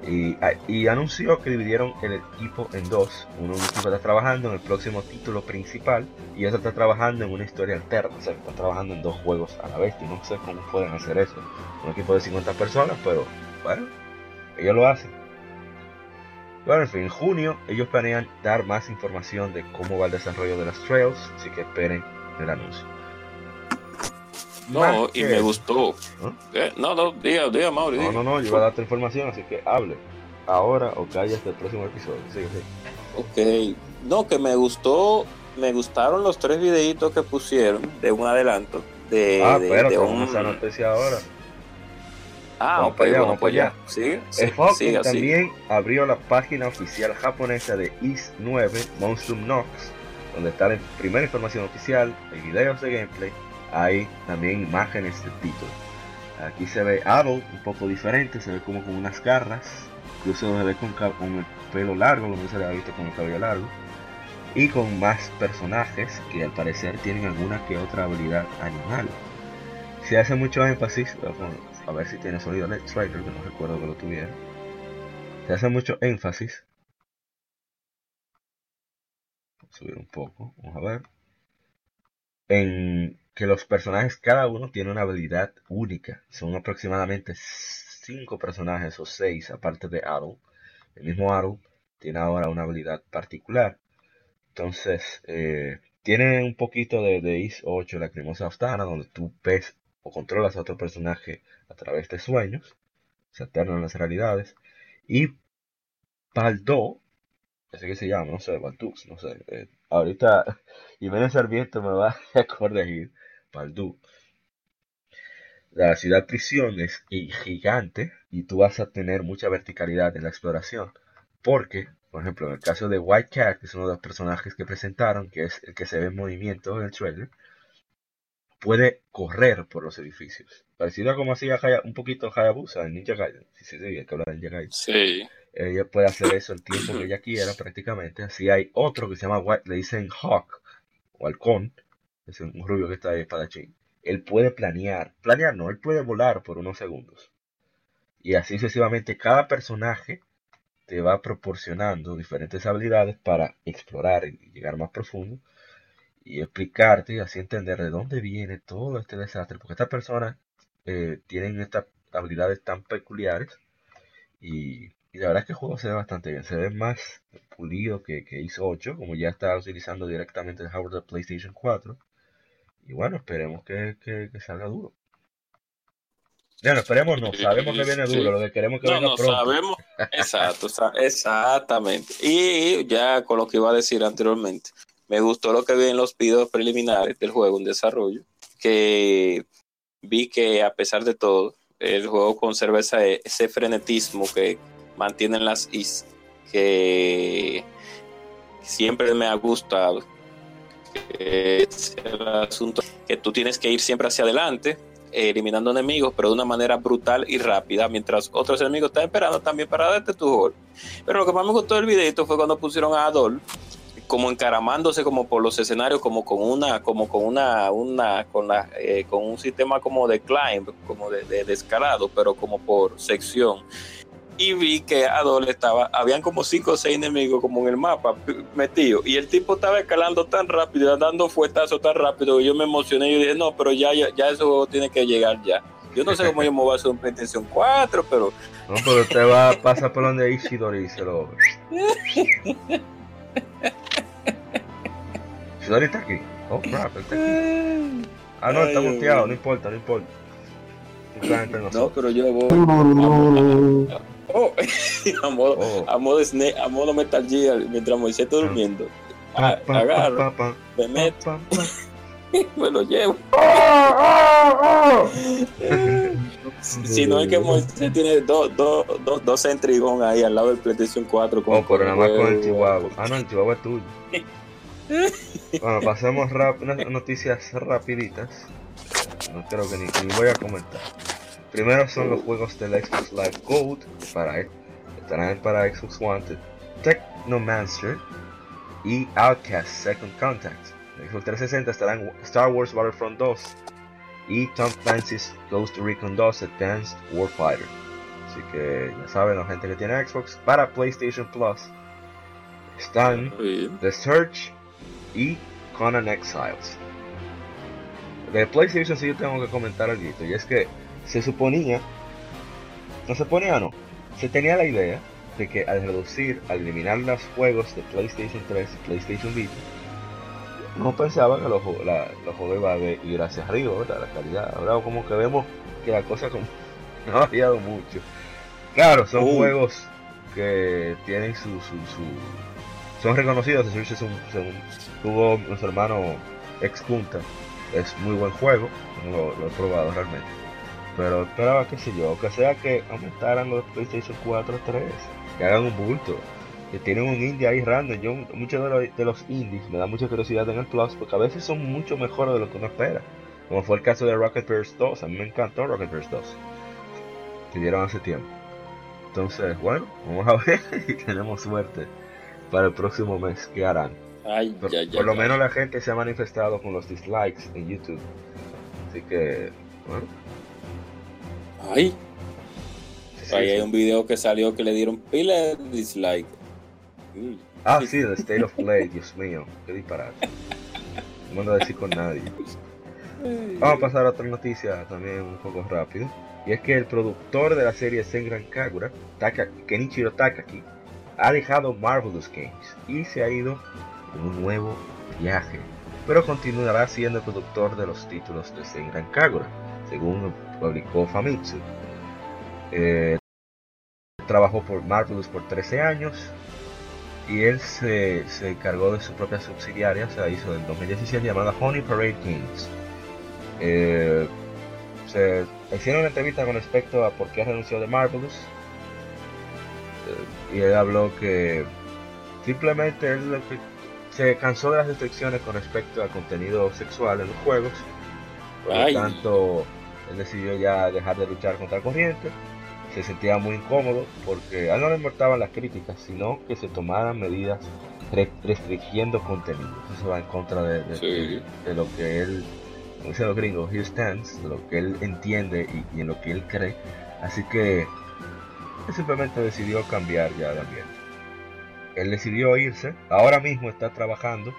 Y, ah, y anunció que dividieron el equipo en dos. Uno un equipo está trabajando en el próximo título principal y otro está trabajando en una historia alterna. O sea, están trabajando en dos juegos a la vez. Y no sé cómo pueden hacer eso. Un equipo de 50 personas, pero bueno, ellos lo hacen. Bueno, en fin, en junio ellos planean dar más información de cómo va el desarrollo de las Trails, así que esperen el anuncio. No, y me gustó. Eh, No, no, diga, diga, Mauri. No, no, no, yo voy a darte información, así que hable. Ahora o calla hasta el próximo episodio. Sigue, sigue. Ok. No, que me gustó, me gustaron los tres videitos que pusieron de un adelanto. De, ah, de- pero de un... esa noticia ahora. Ah, Vamos para allá, vamos para allá. Sigue, siga, siga. también abrió la página oficial japonesa de East 9, Monstrum Nox, donde está la primera información oficial, hay videos de gameplay, hay también imágenes del título. Aquí se ve Adol un poco diferente, se ve como con unas garras, incluso se ve con, con el pelo largo, como se le ha visto con el cabello largo, y con más personajes que al parecer tienen alguna que otra habilidad animal. Se hace mucho énfasis, vamos a ver si tiene sonido en el que no recuerdo que lo tuviera. Se hace mucho énfasis. Voy a subir un poco, vamos a ver. En que los personajes, cada uno tiene una habilidad única. Son aproximadamente 5 personajes o 6, aparte de Adol. El mismo Adol tiene ahora una habilidad particular. Entonces, eh, tiene un poquito de, de Is 8, la cremosa Astana, donde tú ves controlas a otro personaje a través de sueños, se alternan las realidades. Y Baldo, así que se llama, no sé, Baldux, no sé. eh, ahorita *laughs* Jiménez Sarmiento me va *laughs* a corregir. Baldú. La ciudad prisión es gigante y tú vas a tener mucha verticalidad en la exploración. Porque, por ejemplo, en el caso de White Cat, que es uno de los personajes que presentaron, que es el que se ve en movimiento en el trailer, puede correr por los edificios. Parecido a como hacía Haya- un poquito Hayabusa en Ninja Gaiden. Sí, sí, sí, hay que hablar de Ninja Gaiden. Sí. Ella puede hacer eso el tiempo que ella quiera *clears throat* prácticamente. Así hay otro que se llama White, le dicen Hawk o Halcón, es un rubio que está ahí espadachín. Él puede planear, planear no, él puede volar por unos segundos. Y así sucesivamente cada personaje te va proporcionando diferentes habilidades para explorar y llegar más profundo y explicarte y así entender de dónde viene todo este desastre. Porque estas personas eh, tienen estas habilidades tan peculiares y, y la verdad es que el juego se ve bastante bien. Se ve más pulido que, que hizo 8, como ya está utilizando directamente el hardware de PlayStation 4. Y bueno, esperemos que, que- que salga duro. Bueno, esperemos no, sabemos que viene Sí. duro, lo que queremos que No, venga no pronto. sabemos. Exacto, exactamente. Y ya con lo que iba a decir anteriormente, me gustó lo que vi en los videos preliminares del juego en desarrollo, que vi que a pesar de todo, el juego conserva ese, frenetismo que mantienen las is, que, siempre me ha gustado. Es el asunto que tú tienes que ir siempre hacia adelante, eliminando enemigos, pero de una manera brutal y rápida, mientras otros enemigos están esperando también para darte tu gol. Pero lo que más me gustó del videito fue cuando pusieron a Adol como encaramándose como por los escenarios como con una como con una una con la eh, con un sistema como de climb como de, de, de escalado pero como por sección y vi que Adol estaba, habían como cinco o seis enemigos como en el mapa metidos y el tipo estaba escalando tan rápido, dando fuetazos tan rápido que yo me emocioné y dije, no, pero ya, ya, ya juego tiene que llegar ya. Yo no sé cómo yo me voy a hacer un PlayStation 4, pero... No, pero usted va a pasar por donde Ishidori y se lo... *laughs* Ishidori está aquí. Oh, crap, está aquí. Ah, no, está muteado, no importa, no importa. No, pero yo voy... Oh, *laughs* a, modo, Oh. a, modo Snake- a modo Metal Gear, mientras Moisés está durmiendo. Pa, A- pa, pa, agarro, me meto. *laughs* me lo llevo. *laughs* Si no es que Moisés tiene dos dos dos dos Centrigon ahí al lado del PlayStation 4. con- Oh, pero nada más con el. Chihuahua. Ah, no, el Chihuahua es tuyo. *laughs* Bueno, pasemos rap unas noticias rapiditas. No creo que ni, ni voy a comentar. Primero son los juegos del Xbox Live Gold para estarán para Xbox One Technomancer y Outcast Second Contact. Xbox 360 estarán Star Wars Battlefront 2 y Tom Clancy's Ghost Recon 2 Advanced Warfighter. Así que ya saben, la gente que tiene Xbox para PlayStation Plus están. The Search y Conan Exiles. De PlayStation sí yo tengo que comentar algo y es que se suponía, no se ponía no, se tenía la idea de que al reducir, al eliminar los juegos de PlayStation 3 y PlayStation Vita, no pensaba que los, la- los juegos iban a ir hacia arriba, ¿verdad? La calidad. Ahora como que vemos que la cosa como *laughs* no ha variado mucho. Claro, son Uh. juegos que tienen su, su, su- son reconocidos. Es un, un- tuvo nuestro hermano ex Junta. Es muy buen juego, lo, lo he probado realmente. Pero esperaba, qué sé yo, que sea que aumentaran los PlayStation 4 3, que hagan un bulto, que tienen un indie ahí random. Yo, muchos de los, de los indies me da mucha curiosidad en el Plus, porque a veces son mucho mejores de lo que uno espera. Como fue el caso de Rocket Bears 2, a mí me encantó Rocket Bears 2, que dieron hace tiempo. Entonces, bueno, vamos a *laughs* ver si tenemos suerte para el próximo mes que harán. Ay, Por, ya, ya, por lo ya. menos la gente se ha manifestado con los dislikes en YouTube. Así que, bueno, Ay, sí, ahí sí. hay un video que salió que le dieron pila de dislike. Ah, sí, The State of Play, Dios mío, qué disparate. No mando a decir con nadie. Vamos a pasar a otra noticia también un poco rápido. Y es que el productor de la serie Senran Kagura, Taka, Kenichiro Takaki, ha dejado Marvelous Games y se ha ido en un nuevo viaje. Pero continuará siendo productor de los títulos de Senran Kagura, según publicó Famitsu. Eh, trabajó por Marvelous por 13 años y él se, se encargó de su propia subsidiaria, se la hizo en 2017 llamada Honey Parade Games. Eh, se hicieron una entrevista con respecto a por qué renunció de Marvelous. Eh, y él habló que simplemente él se cansó de las restricciones con respecto al contenido sexual en los juegos. Por lo tanto él decidió ya dejar de luchar contra la corriente se sentía muy incómodo porque a él no le importaban las críticas sino que se tomaran medidas re- restringiendo contenido eso va en contra de, de- Sí. de lo que él como dicen los gringos, he stands, de lo que él entiende y, y en lo que él cree. Así que él simplemente decidió cambiar ya de ambiente. Él decidió irse. Ahora mismo está trabajando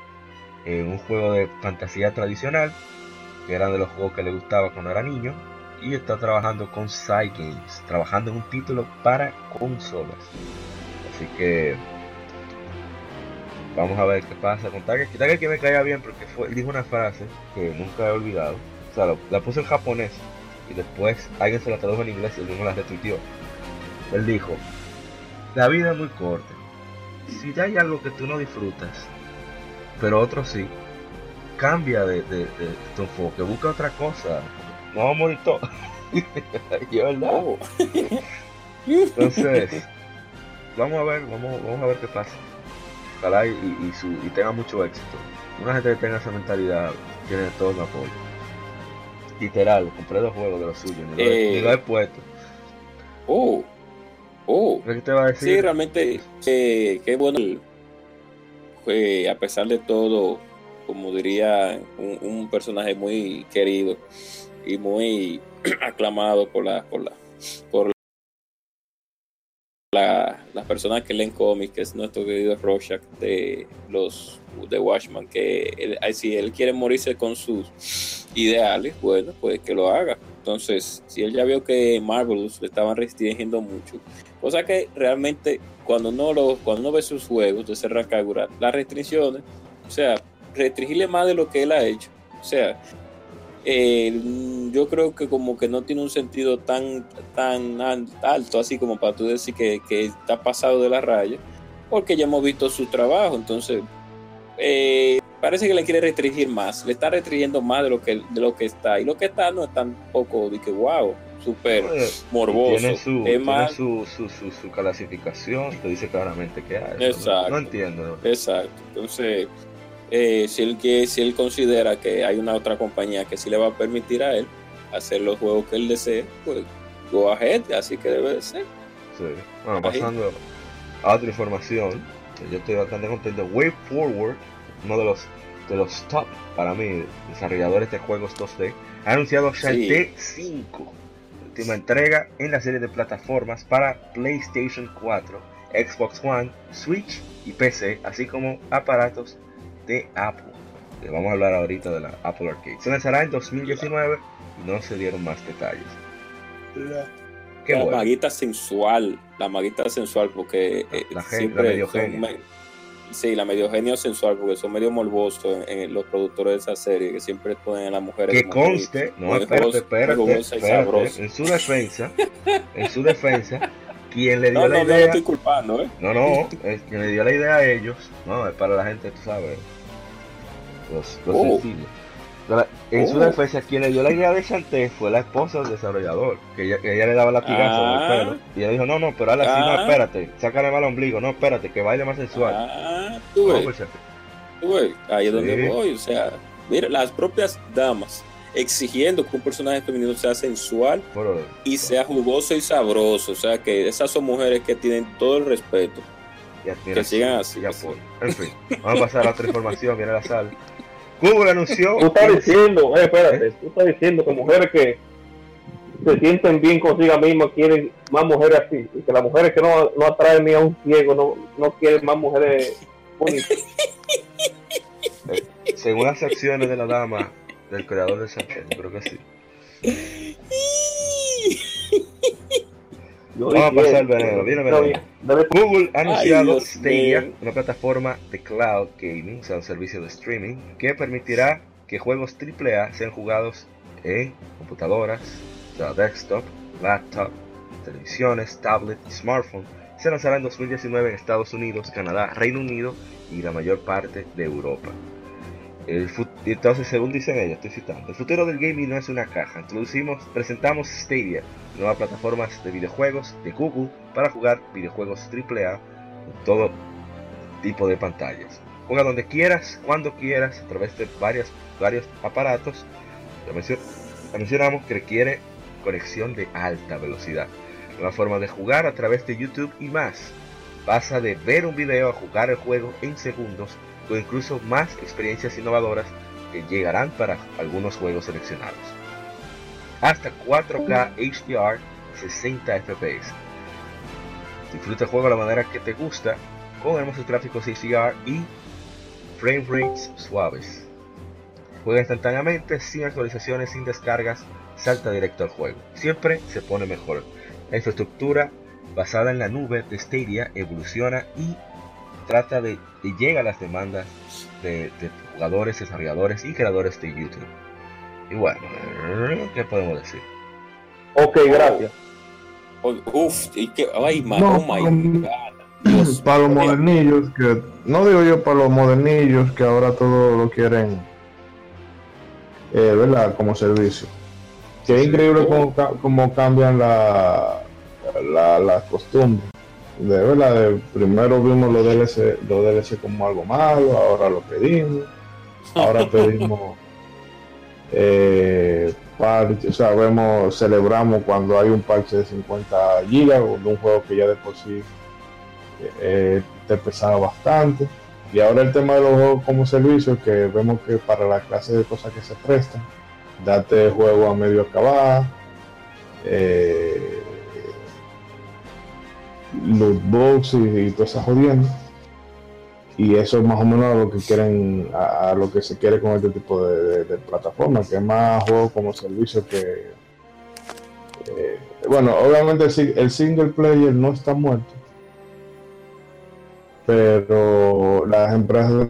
en un juego de fantasía tradicional, que era de los juegos que le gustaba cuando era niño. Y está trabajando con Cygames, trabajando en un título para consolas. Así que Vamos a ver qué pasa con Tiger. Tiger que me caía bien porque fue, dijo una frase que nunca he olvidado. O sea, la puse en japonés y después alguien se la tradujo en inglés y él mismo la retuiteó. Él dijo, la vida es muy corta. Si ya hay algo que tú no disfrutas, pero otro sí, cambia de- de tu enfoque, busca otra cosa. Vamos a morir todos. *laughs* Y es verdad. Oh. Entonces, vamos a ver, vamos, vamos a ver qué pasa. ojalá y, y, su, y tenga mucho éxito. Una gente que tenga esa mentalidad tiene todo mi apoyo. Literal, compré dos juegos de los suyos, ni, Eh. ni lo he puesto. Oh, oh. ¿Qué te va a decir? Sí, realmente, eh, qué bueno. el- eh, a pesar de todo, como diría, un, un personaje muy querido y muy *clears throat* aclamado por la, por la, por la, las personas que leen cómics, que es nuestro querido Rorschach de los de Watchman, que si él quiere morirse con sus ideales, bueno, pues que lo haga. Entonces, si él ya vio que Marvelous le estaban restringiendo mucho, cosa que realmente cuando uno lo, cuando uno ve sus juegos de ser Rakagura, las restricciones, o sea, restringirle más de lo que él ha hecho, o sea, eh, yo creo que como que no tiene un sentido tan tan al- alto así como para tú decir que, que está pasado de la raya, porque ya hemos visto su trabajo, entonces eh, parece que le quiere restringir más, le está restringiendo más de lo que de lo que está y lo que está no es tampoco de que wow, súper morboso, Tiene su, es tiene más su, su, su, su clasificación, te dice claramente que hay. Exacto. No, entiendo. ¿no? Exacto. Entonces, eh, si, él, que- si él considera que hay una otra compañía que sí le va a permitir a él hacer los juegos que él desee, pues go ahead, así que debe de ser. Sí. Bueno, pasando a otra información, yo estoy bastante contento. Way Forward, uno de los de los top para mí desarrolladores de juegos 2D, ha anunciado Shantae 5, última entrega en la serie de plataformas para PlayStation 4, Xbox One, Switch y PC, así como aparatos de Apple. Que vamos a hablar ahorita de la Apple Arcade. Se lanzará en 2019 y no se dieron más detalles. Qué la bueno. maguita sensual, la maguita sensual, porque eh, La gen- siempre la medio genio. me- sí, la medio genio sensual, porque son medio morbosos en, en los productores de esa serie, que siempre ponen a las mujeres Que conste, no, espérate, espérate, espérate, en su defensa, en su defensa, quien le *laughs* dio No, la no, no lo idea, estoy culpando, ¿eh? no, no, es quien le dio la idea a ellos, no, es para la gente, tú sabes, los, los Oh. La- En su Oh. defensa, quien le dio la idea de Shantae fue la esposa del desarrollador, que ella, que ella le daba latigazo Ah. y ella dijo, no, no, pero ahora sí, no, Ah. espérate, sácale mal ombligo, no, espérate, que baile más sensual. Ah, tú No, ves. pues. Tú ves, ahí es donde voy. O sea, mira, las propias damas exigiendo que un personaje femenino sea sensual y sea jugoso y sabroso. O sea, que esas son mujeres que tienen todo el respeto. Y admiración, Que sigan así, y. En fin, vamos a pasar a otra información, viene la sal. Google anunció Tú estás diciendo, eh, espérate, tú estás diciendo que mujeres que se sienten bien consigo mismas quieren más mujeres así, y que las mujeres que no, no atraen ni a un ciego no, no quieren más mujeres bonitas. *laughs* Según las acciones de la dama del creador de yo creo que sí. *laughs* Yo Vamos a pasar el veneno, Google ha anunciado Stadia, una plataforma de cloud gaming, o sea, un servicio de streaming, que permitirá que juegos AAA sean jugados en computadoras, o sea, desktop, laptop, televisiones, tablet y smartphone. Se lanzará en 2019 en Estados Unidos, Canadá, Reino Unido y la mayor parte de Europa. El entonces, según dicen ellos, estoy citando, el futuro del gaming no es una caja. Introducimos, presentamos Stadia, nueva plataforma de videojuegos de Google para jugar videojuegos AAA en todo tipo de pantallas. Juega donde quieras, cuando quieras, a través de varias, varios aparatos. Ya mencio- ya mencionamos que requiere conexión de alta velocidad. Una forma de jugar a través de YouTube y más. Pasa de ver un video a jugar el juego en segundos o incluso más experiencias innovadoras que llegarán para algunos juegos seleccionados. Hasta 4K HDR 60 FPS. Disfruta el juego de la manera que te gusta con hermosos gráficos HDR y frame rates suaves. Juega instantáneamente, sin actualizaciones, sin descargas, salta directo al juego. Siempre se pone mejor. La infraestructura basada en la nube de Stadia evoluciona y trata de, y llega a las demandas de, de jugadores, desarrolladores y creadores de YouTube. Y bueno, ¿qué podemos decir? Ok, gracias. Oh, Uf, y que, ay, ma- No, oh my um, God. Dios para los modernillos, que no digo yo para los modernillos que ahora todo lo quieren, eh, ¿verdad? Como servicio. Que es increíble cómo, cómo cambian la, la, las costumbres. De verdad, de- primero vimos los DLC, los DLC como algo malo, ahora lo pedimos, ahora *laughs* pedimos eh, parche, o sea, vemos, celebramos cuando hay un parche de 50 gigas de un juego que ya de por sí eh, te pesaba bastante. Y ahora el tema de los juegos como servicio, que vemos que para la clase de cosas que se prestan, date juego a medio acabar, eh, loot box y, todas esas jodiendas. Y eso es más o menos a lo que quieren, a, lo que se quiere con este tipo de, plataformas, que es más juego como servicio que. eh, bueno, obviamente el, el single player no está muerto, pero las empresas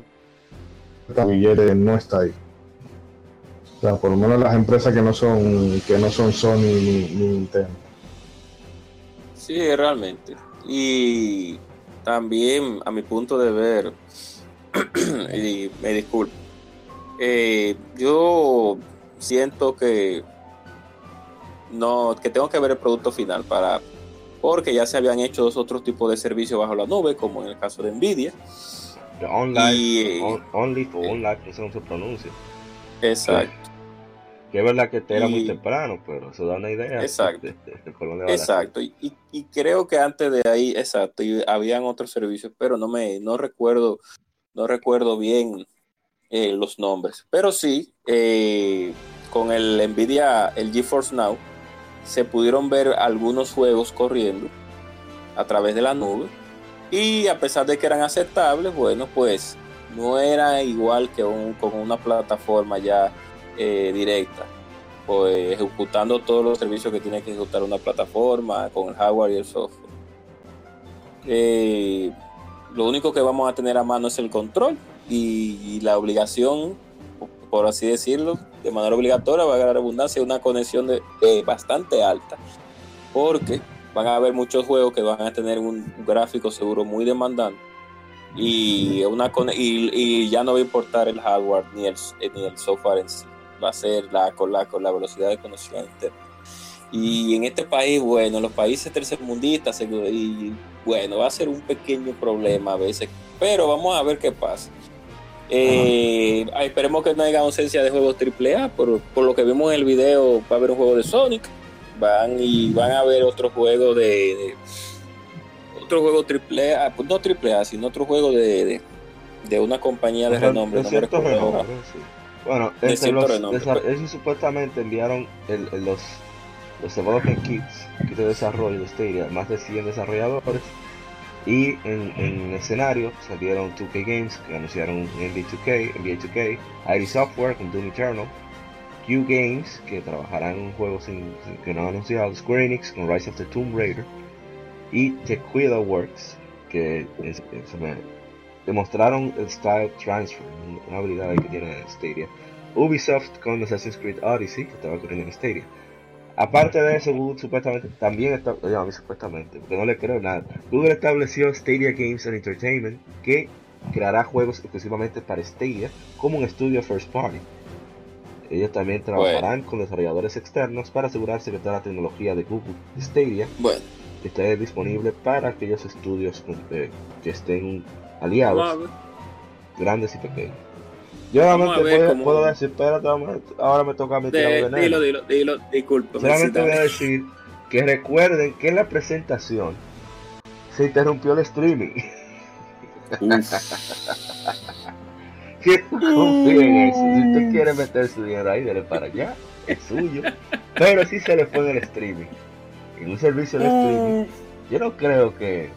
de tabilleres no está ahí. O sea, por lo menos las empresas que no son, que no son Sony ni, ni Nintendo. Sí, realmente. Y también, a mi punto de ver, *clears throat* y me disculpo, eh, yo siento que no, que tengo que ver el producto final para, porque ya se habían hecho dos otros tipos de servicios bajo la nube, como en el caso de Nvidia. The online, Y- on- only for online, no sé cómo se pronuncia. Exacto. Que es verdad que te era muy temprano, pero eso da una idea. Exacto. de- de- de Exacto, y, y- y creo que antes de ahí, exacto, y habían otros servicios, pero no me, no recuerdo, no recuerdo bien eh, los nombres. Pero sí, eh, con el Nvidia, el GeForce Now, se pudieron ver algunos juegos corriendo a través de la nube. Y a pesar de que eran aceptables, bueno, pues no era igual que un, con una plataforma ya eh, directa pues ejecutando todos los servicios que tiene que ejecutar una plataforma con el hardware y el software. Eh, lo único que vamos a tener a mano es el control y, la obligación, por así decirlo, de manera obligatoria, va a la redundancia, una conexión de, eh, bastante alta, porque van a haber muchos juegos que van a tener un gráfico seguro muy demandante y, una y ya no va a importar el hardware ni el, ni el software en sí va a ser la, con, la, con la velocidad de conexión interna. Y en este país, bueno, en los países tercermundistas, y bueno, va a ser un pequeño problema a veces, pero vamos a ver qué pasa. Eh, esperemos que no haya ausencia de juegos AAA, por, por lo que vimos en el video, va a haber un juego de Sonic, van y van a haber otro juego de, de- otro juego AAA, pues no AAA, sino otro juego de, de, de una compañía de renombre, de no me cierto recuerdo. Bueno, entre los renombre, pero- ellos supuestamente enviaron el- el- los, los development kits, kits de desarrollo de Stadia, más de 100 desarrolladores. Y en, en escenario salieron 2K Games, que anunciaron NBA 2K, NBA 2K, ID Software con Doom Eternal, Q Games, que trabajarán en un juego sin, sin- que no han anunciado, Square Enix con Rise of the Tomb Raider, y Tequila Works, que es- se me, demostraron el Style Transfer, una habilidad que tiene Stadia. Ubisoft con Assassin's Creed Odyssey, que estaba corriendo en Stadia. Aparte de eso, Google supuestamente también está, no, a mí supuestamente, porque no le creo nada. Google estableció Stadia Games and Entertainment, que creará juegos exclusivamente para Stadia, como un estudio first party. Ellos también trabajarán con desarrolladores externos para asegurarse que toda la tecnología de Google Stadia Bueno, esté disponible para aquellos estudios eh, que estén aliados, grandes y pequeños. Yo ver puedo, decir, espérate, ahora me toca a mí tirar De- veneno. dilo, dilo, dilo, disculpa. Solamente voy a decir que recuerden que en la presentación se interrumpió el streaming. *laughs* Que confíen en eso. Si usted quiere meter su dinero ahí, dele para allá, es suyo. Pero si se le fue en el streaming, en un servicio de streaming, yo no creo que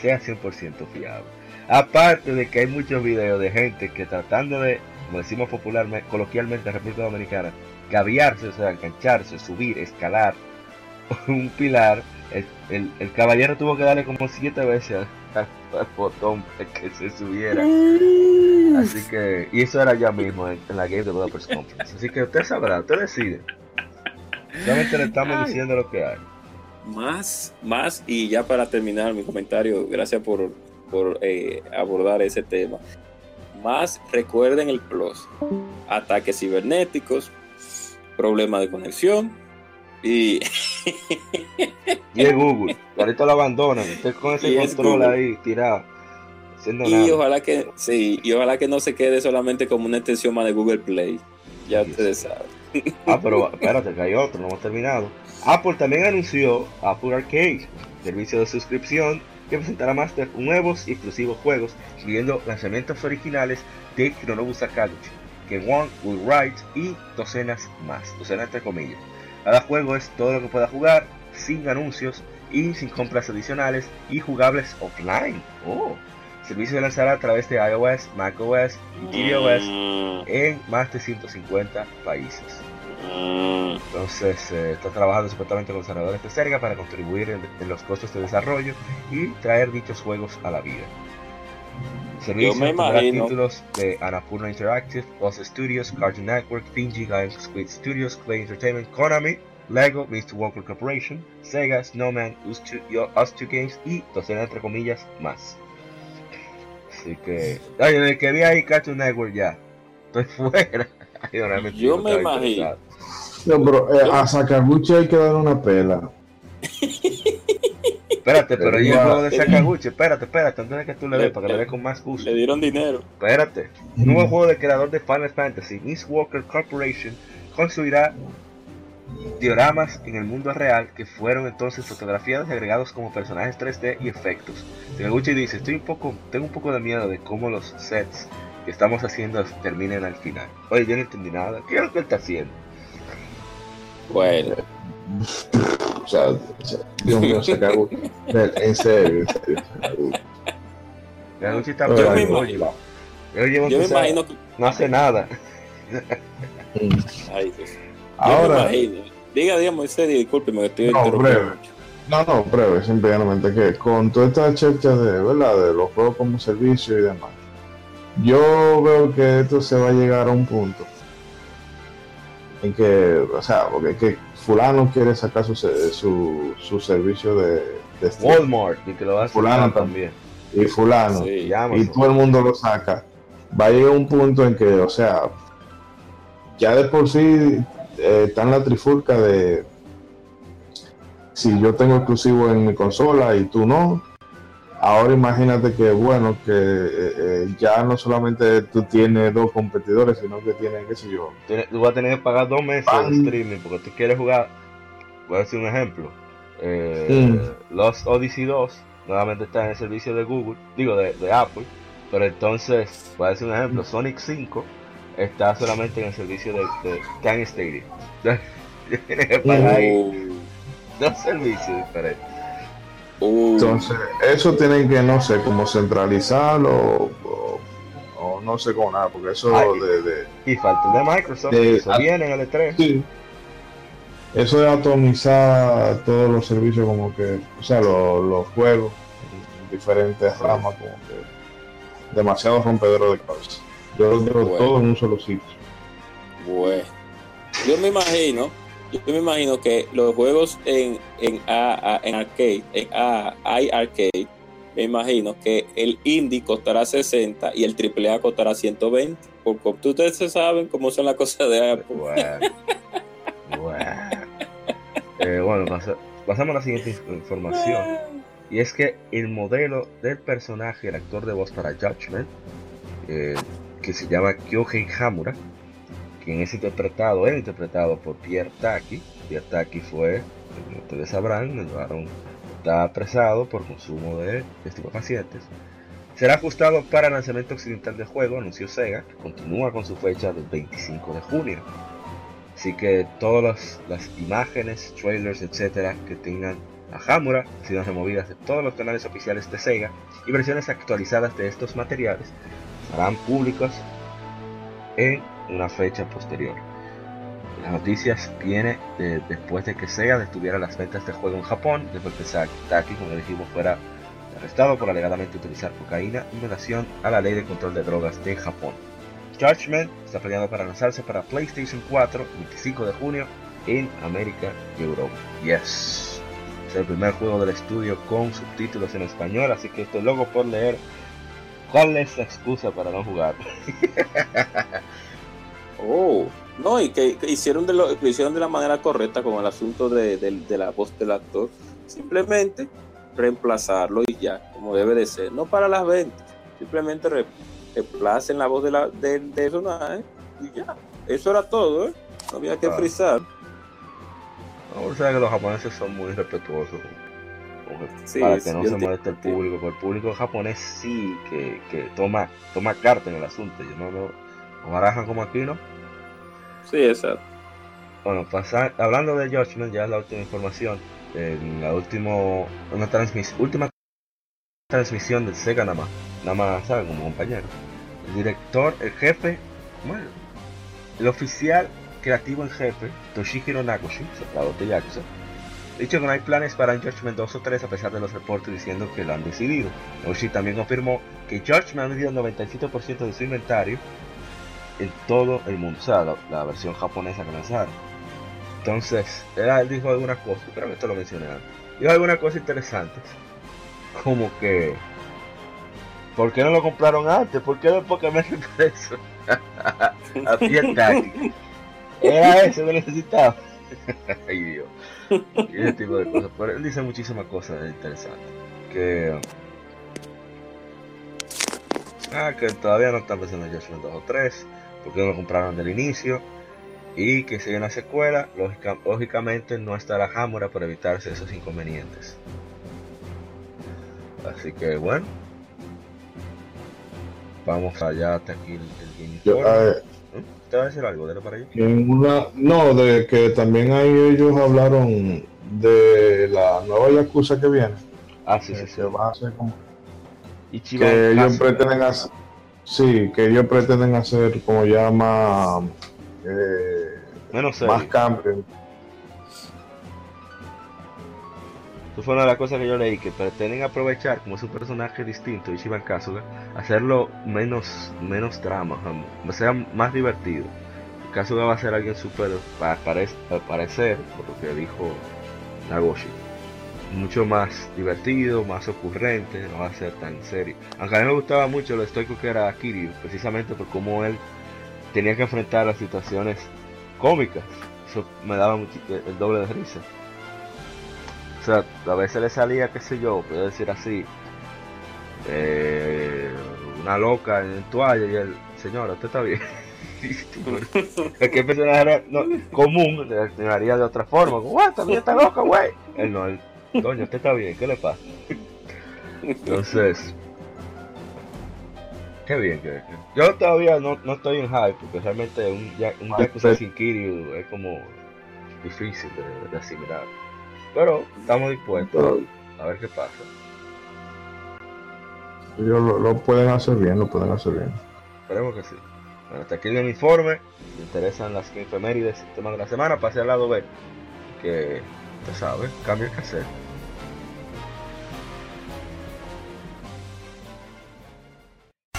sea 100% fiable. Aparte de que hay muchos videos de gente que tratando de, como decimos popularmente, coloquialmente en República Dominicana, caviarse, o sea, engancharse, subir, escalar *laughs* un pilar, el, el- el caballero tuvo que darle como siete veces al, *laughs* al botón para que se subiera. Así que, y eso era ya mismo en, en la Game Developers Conference. Así que usted sabrá, usted decide. Solamente le estamos Ay. diciendo lo que hay. Más, más, y ya para terminar mi comentario, gracias por, por eh, abordar ese tema. Más recuerden el plus. Ataques cibernéticos, problemas de conexión, Y, Y es Google. Ahorita lo abandonan. Usted con ese *laughs* control Google. ahí tirado. Haciendo y nada. ojalá que sí, y ojalá que no se quede solamente como una extensión más de Google Play. Ya ustedes saben. Ah, pero espérate, que hay otro, no hemos terminado. Apple también anunció Apple Arcade, servicio de suscripción que presentará más de nuevos y exclusivos juegos, incluyendo lanzamientos originales de Hironobu Sakaguchi, que One Will Write y docenas más, docenas entre comillas. Cada juego es todo lo que pueda jugar, sin anuncios y sin compras adicionales y jugables offline. Oh. El servicio se lanzará a través de iOS, macOS y tvOS Mm, en más de 150 países. Entonces eh, está trabajando supuestamente con desarrolladores de Sega para contribuir en, en los costos de desarrollo y traer dichos juegos a la vida. El servicio Yo me tendrá imagino- títulos de Annapurna Interactive, Boss Studios, Cartoon Network, Finji, Lion Squid Studios, Clay Entertainment, Konami, Lego, Mr. Walker Corporation, Sega, Snowman, Us 2 Us Two Games y docenas entre comillas más. Así que, oye, desde que vi ahí Cartoon Network ya, estoy *laughs* fuera. Yo, me imagino. No, pero eh, a Sakaguchi hay que dar una pela. *laughs* Espérate, pero Ya. juego de Sakaguchi. Espérate, espérate, antes de que tú le Le- des, para que le des con más gusto. Le dieron dinero. Espérate. Un nuevo juego del creador de Final Fantasy, Miss Walker Corporation, construirá dioramas en el mundo real que fueron entonces fotografiados y agregados como personajes 3D y efectos. Sakaguchi dice, estoy un poco, tengo un poco de miedo de cómo los sets que estamos haciendo terminen al final. Oye, yo no entendí nada. ¿Qué es lo que él está haciendo? Bueno, O sea, Dios mío, Sakaguchi. En serio, en serio. Sakaguchi está Yo bravo, me imagino- lleva yo me imagino que. no hace nada. Mm. Ay, Dios. Yo Ahora. Diga, diga, Moisés, discúlpeme que estoy No, interrumpiendo breve. No, no, breve, simplemente que con toda esta checha de, ¿verdad? de los juegos como servicio y demás, yo veo que esto se va a llegar a un punto en que, o sea, porque que fulano quiere sacar su, su, su servicio de, Walmart, y que lo va a Fulano también. y fulano, Sí. Y todo el mundo lo saca, va a llegar un punto en que, o sea, ya de por sí eh, está en la trifulca de si yo tengo exclusivo en mi consola y tú no. Ahora imagínate que, bueno, que eh, eh, ya no solamente tú tienes dos competidores, sino que tienes, qué sé yo, Tú vas a tener que pagar dos meses de streaming porque tú quieres jugar. Voy a decir un ejemplo. Eh, Mm. Lost Odyssey 2 nuevamente está en el servicio de Google, digo de, de Apple. Pero entonces, voy a decir un ejemplo: Sonic 5 está solamente en el servicio de, de Can Stadium. *laughs* Tienes que pagar ahí Uh, dos servicios diferentes. Uh, Entonces, eso tienen que, no sé, como centralizarlo o, o no sé cómo nada, porque eso Ay. de, de- Y falta de Microsoft, De- eso viene en el E3. sí, eso de atomizar todos los servicios, como que, o sea, lo- los juegos en diferentes ramas, como que demasiado rompedero de cabeza. Yo lo quiero Bueno. todo en un solo sitio. Bueno, yo me imagino, yo me imagino que los juegos en, en, A- A- en arcade, en A- iArcade, me imagino que el indie costará 60 y el AAA costará 120. Porque ustedes se saben cómo son las cosas de Apple. Bueno. bueno. Eh, bueno, pasa- pasamos a la siguiente inf- información. Y es que el modelo del personaje, el actor de voz para Judgment, eh, que se llama Kyohei Hamura, quien es interpretado, es interpretado por Pierre Taki. Pierre Taki fue, como ustedes sabrán, lo llevaron, está apresado por consumo de estupefacientes. Será ajustado para lanzamiento occidental del juego, anunció Sega, que continúa con su fecha del 25 de junio. Así que todas las, las imágenes, trailers, etcétera, que tengan a Hamura sido removidas de todos los canales oficiales de Sega y versiones actualizadas de estos materiales serán públicas en una fecha posterior. Las noticias viene de- después de que Sega detuviera las ventas de juego en Japón, después que Sa- Taki, como dijimos, fuera arrestado por alegadamente utilizar cocaína en relación a la ley de control de drogas de Japón. Judgment está planeado para lanzarse para PlayStation 4 el 25 de junio en América y Europa. Yes. Es el primer juego del estudio con subtítulos en español, así que estoy loco por leer. ¿Cuál es la excusa para no jugar? *laughs* Oh, no, No, y que, que hicieron, de lo, que hicieron de la manera correcta con el asunto de, de- de la voz del actor. Simplemente reemplazarlo y ya, como debe de ser. No para las ventas. Simplemente re- reemplacen la voz de la, de, del personaje y ya. Eso era todo, ¿eh? No había que Claro. frizar. No, o sea que los japoneses son muy respetuosos. Sí, para que no se moleste el público, porque el público japonés sí que, que toma, toma carta en el asunto. Yo no lo no barajan como aquí, ¿no? Sí, exacto. Bueno, pasa- hablando de Judgment, ya es la última información. En la último, una transmis, última transmisión del Sega nada más. Nada más, ¿saben? Como compañero. El director, el jefe, bueno, el oficial creativo en jefe, Toshihiro Nagoshi, soplado de Yakuza, dicho que no hay planes para un Judgment 2 o 3 a pesar de los reportes diciendo que lo han decidido. Nagoshi también confirmó que Judgment ha vendido el 97% de su inventario en todo el mundo, o sea, la, versión japonesa que lanzaron. Entonces, él dijo algunas cosas, que esto lo mencioné antes. Dijo algunas cosas interesantes, como que, ¿por qué no lo compraron antes? ¿Por qué después que me *laughs* hacen eso? *laughs* Así es táctica. Era eso que necesitaba. *laughs* Ay Dios. Y ese tipo de cosas. Pero él dice muchísimas cosas interesantes. Que. Ah, que todavía no están pensando en Judgment 2 o 3. Porque no lo compraron del inicio. Y que hay una secuela, lógica- lógicamente no estará Hamura para evitarse esos inconvenientes. Así que bueno. Vamos allá hasta aquí el, el Yo, eh, ¿Mm? ¿Te va a decir algo? Dale para allá. en una, no, de que también ahí ellos hablaron de la nueva Yakuza que viene. Ah, sí, sí, que sí. se va a hacer como que ellos pretenden hacer sí que ellos pretenden hacer como ya más eh, Menos más serio. cambio Eso fue una de las cosas que yo leí, que pretenden aprovechar como es un personaje distinto, Ichiban Kasuga, hacerlo menos, menos drama, o sea, más divertido. Kasuga va a ser alguien súper, pa- parec- al parecer, por lo que dijo Nagoshi, mucho más divertido, más ocurrente, no va a ser tan serio. Aunque a mí me gustaba mucho lo estoico que era Kiryu, precisamente por cómo él tenía que enfrentar las situaciones cómicas. Eso me daba muchi- el doble de risa. O sea, a veces le salía, qué sé yo, puedo decir así, eh, una loca en toalla y el señora, usted está bien. *laughs* es que el personaje era no, común, reaccionaría de otra forma, como, "Guau, también está loca, güey. Él no, él, doña, usted está bien, ¿qué le pasa? Entonces, qué bien que, yo todavía no, no estoy en hype, porque realmente un, ya- un Yakuza sí. sin Kiryu es como difícil de, de asimilar. Pero estamos dispuestos a ver qué pasa. ellos lo, lo pueden hacer bien lo pueden hacer bien Esperemos que sí. Bueno, hasta aquí el informe. Me interesan las efemérides, el tema de la semana. Pase al lado B. Que, usted sabe, cambio que hacer.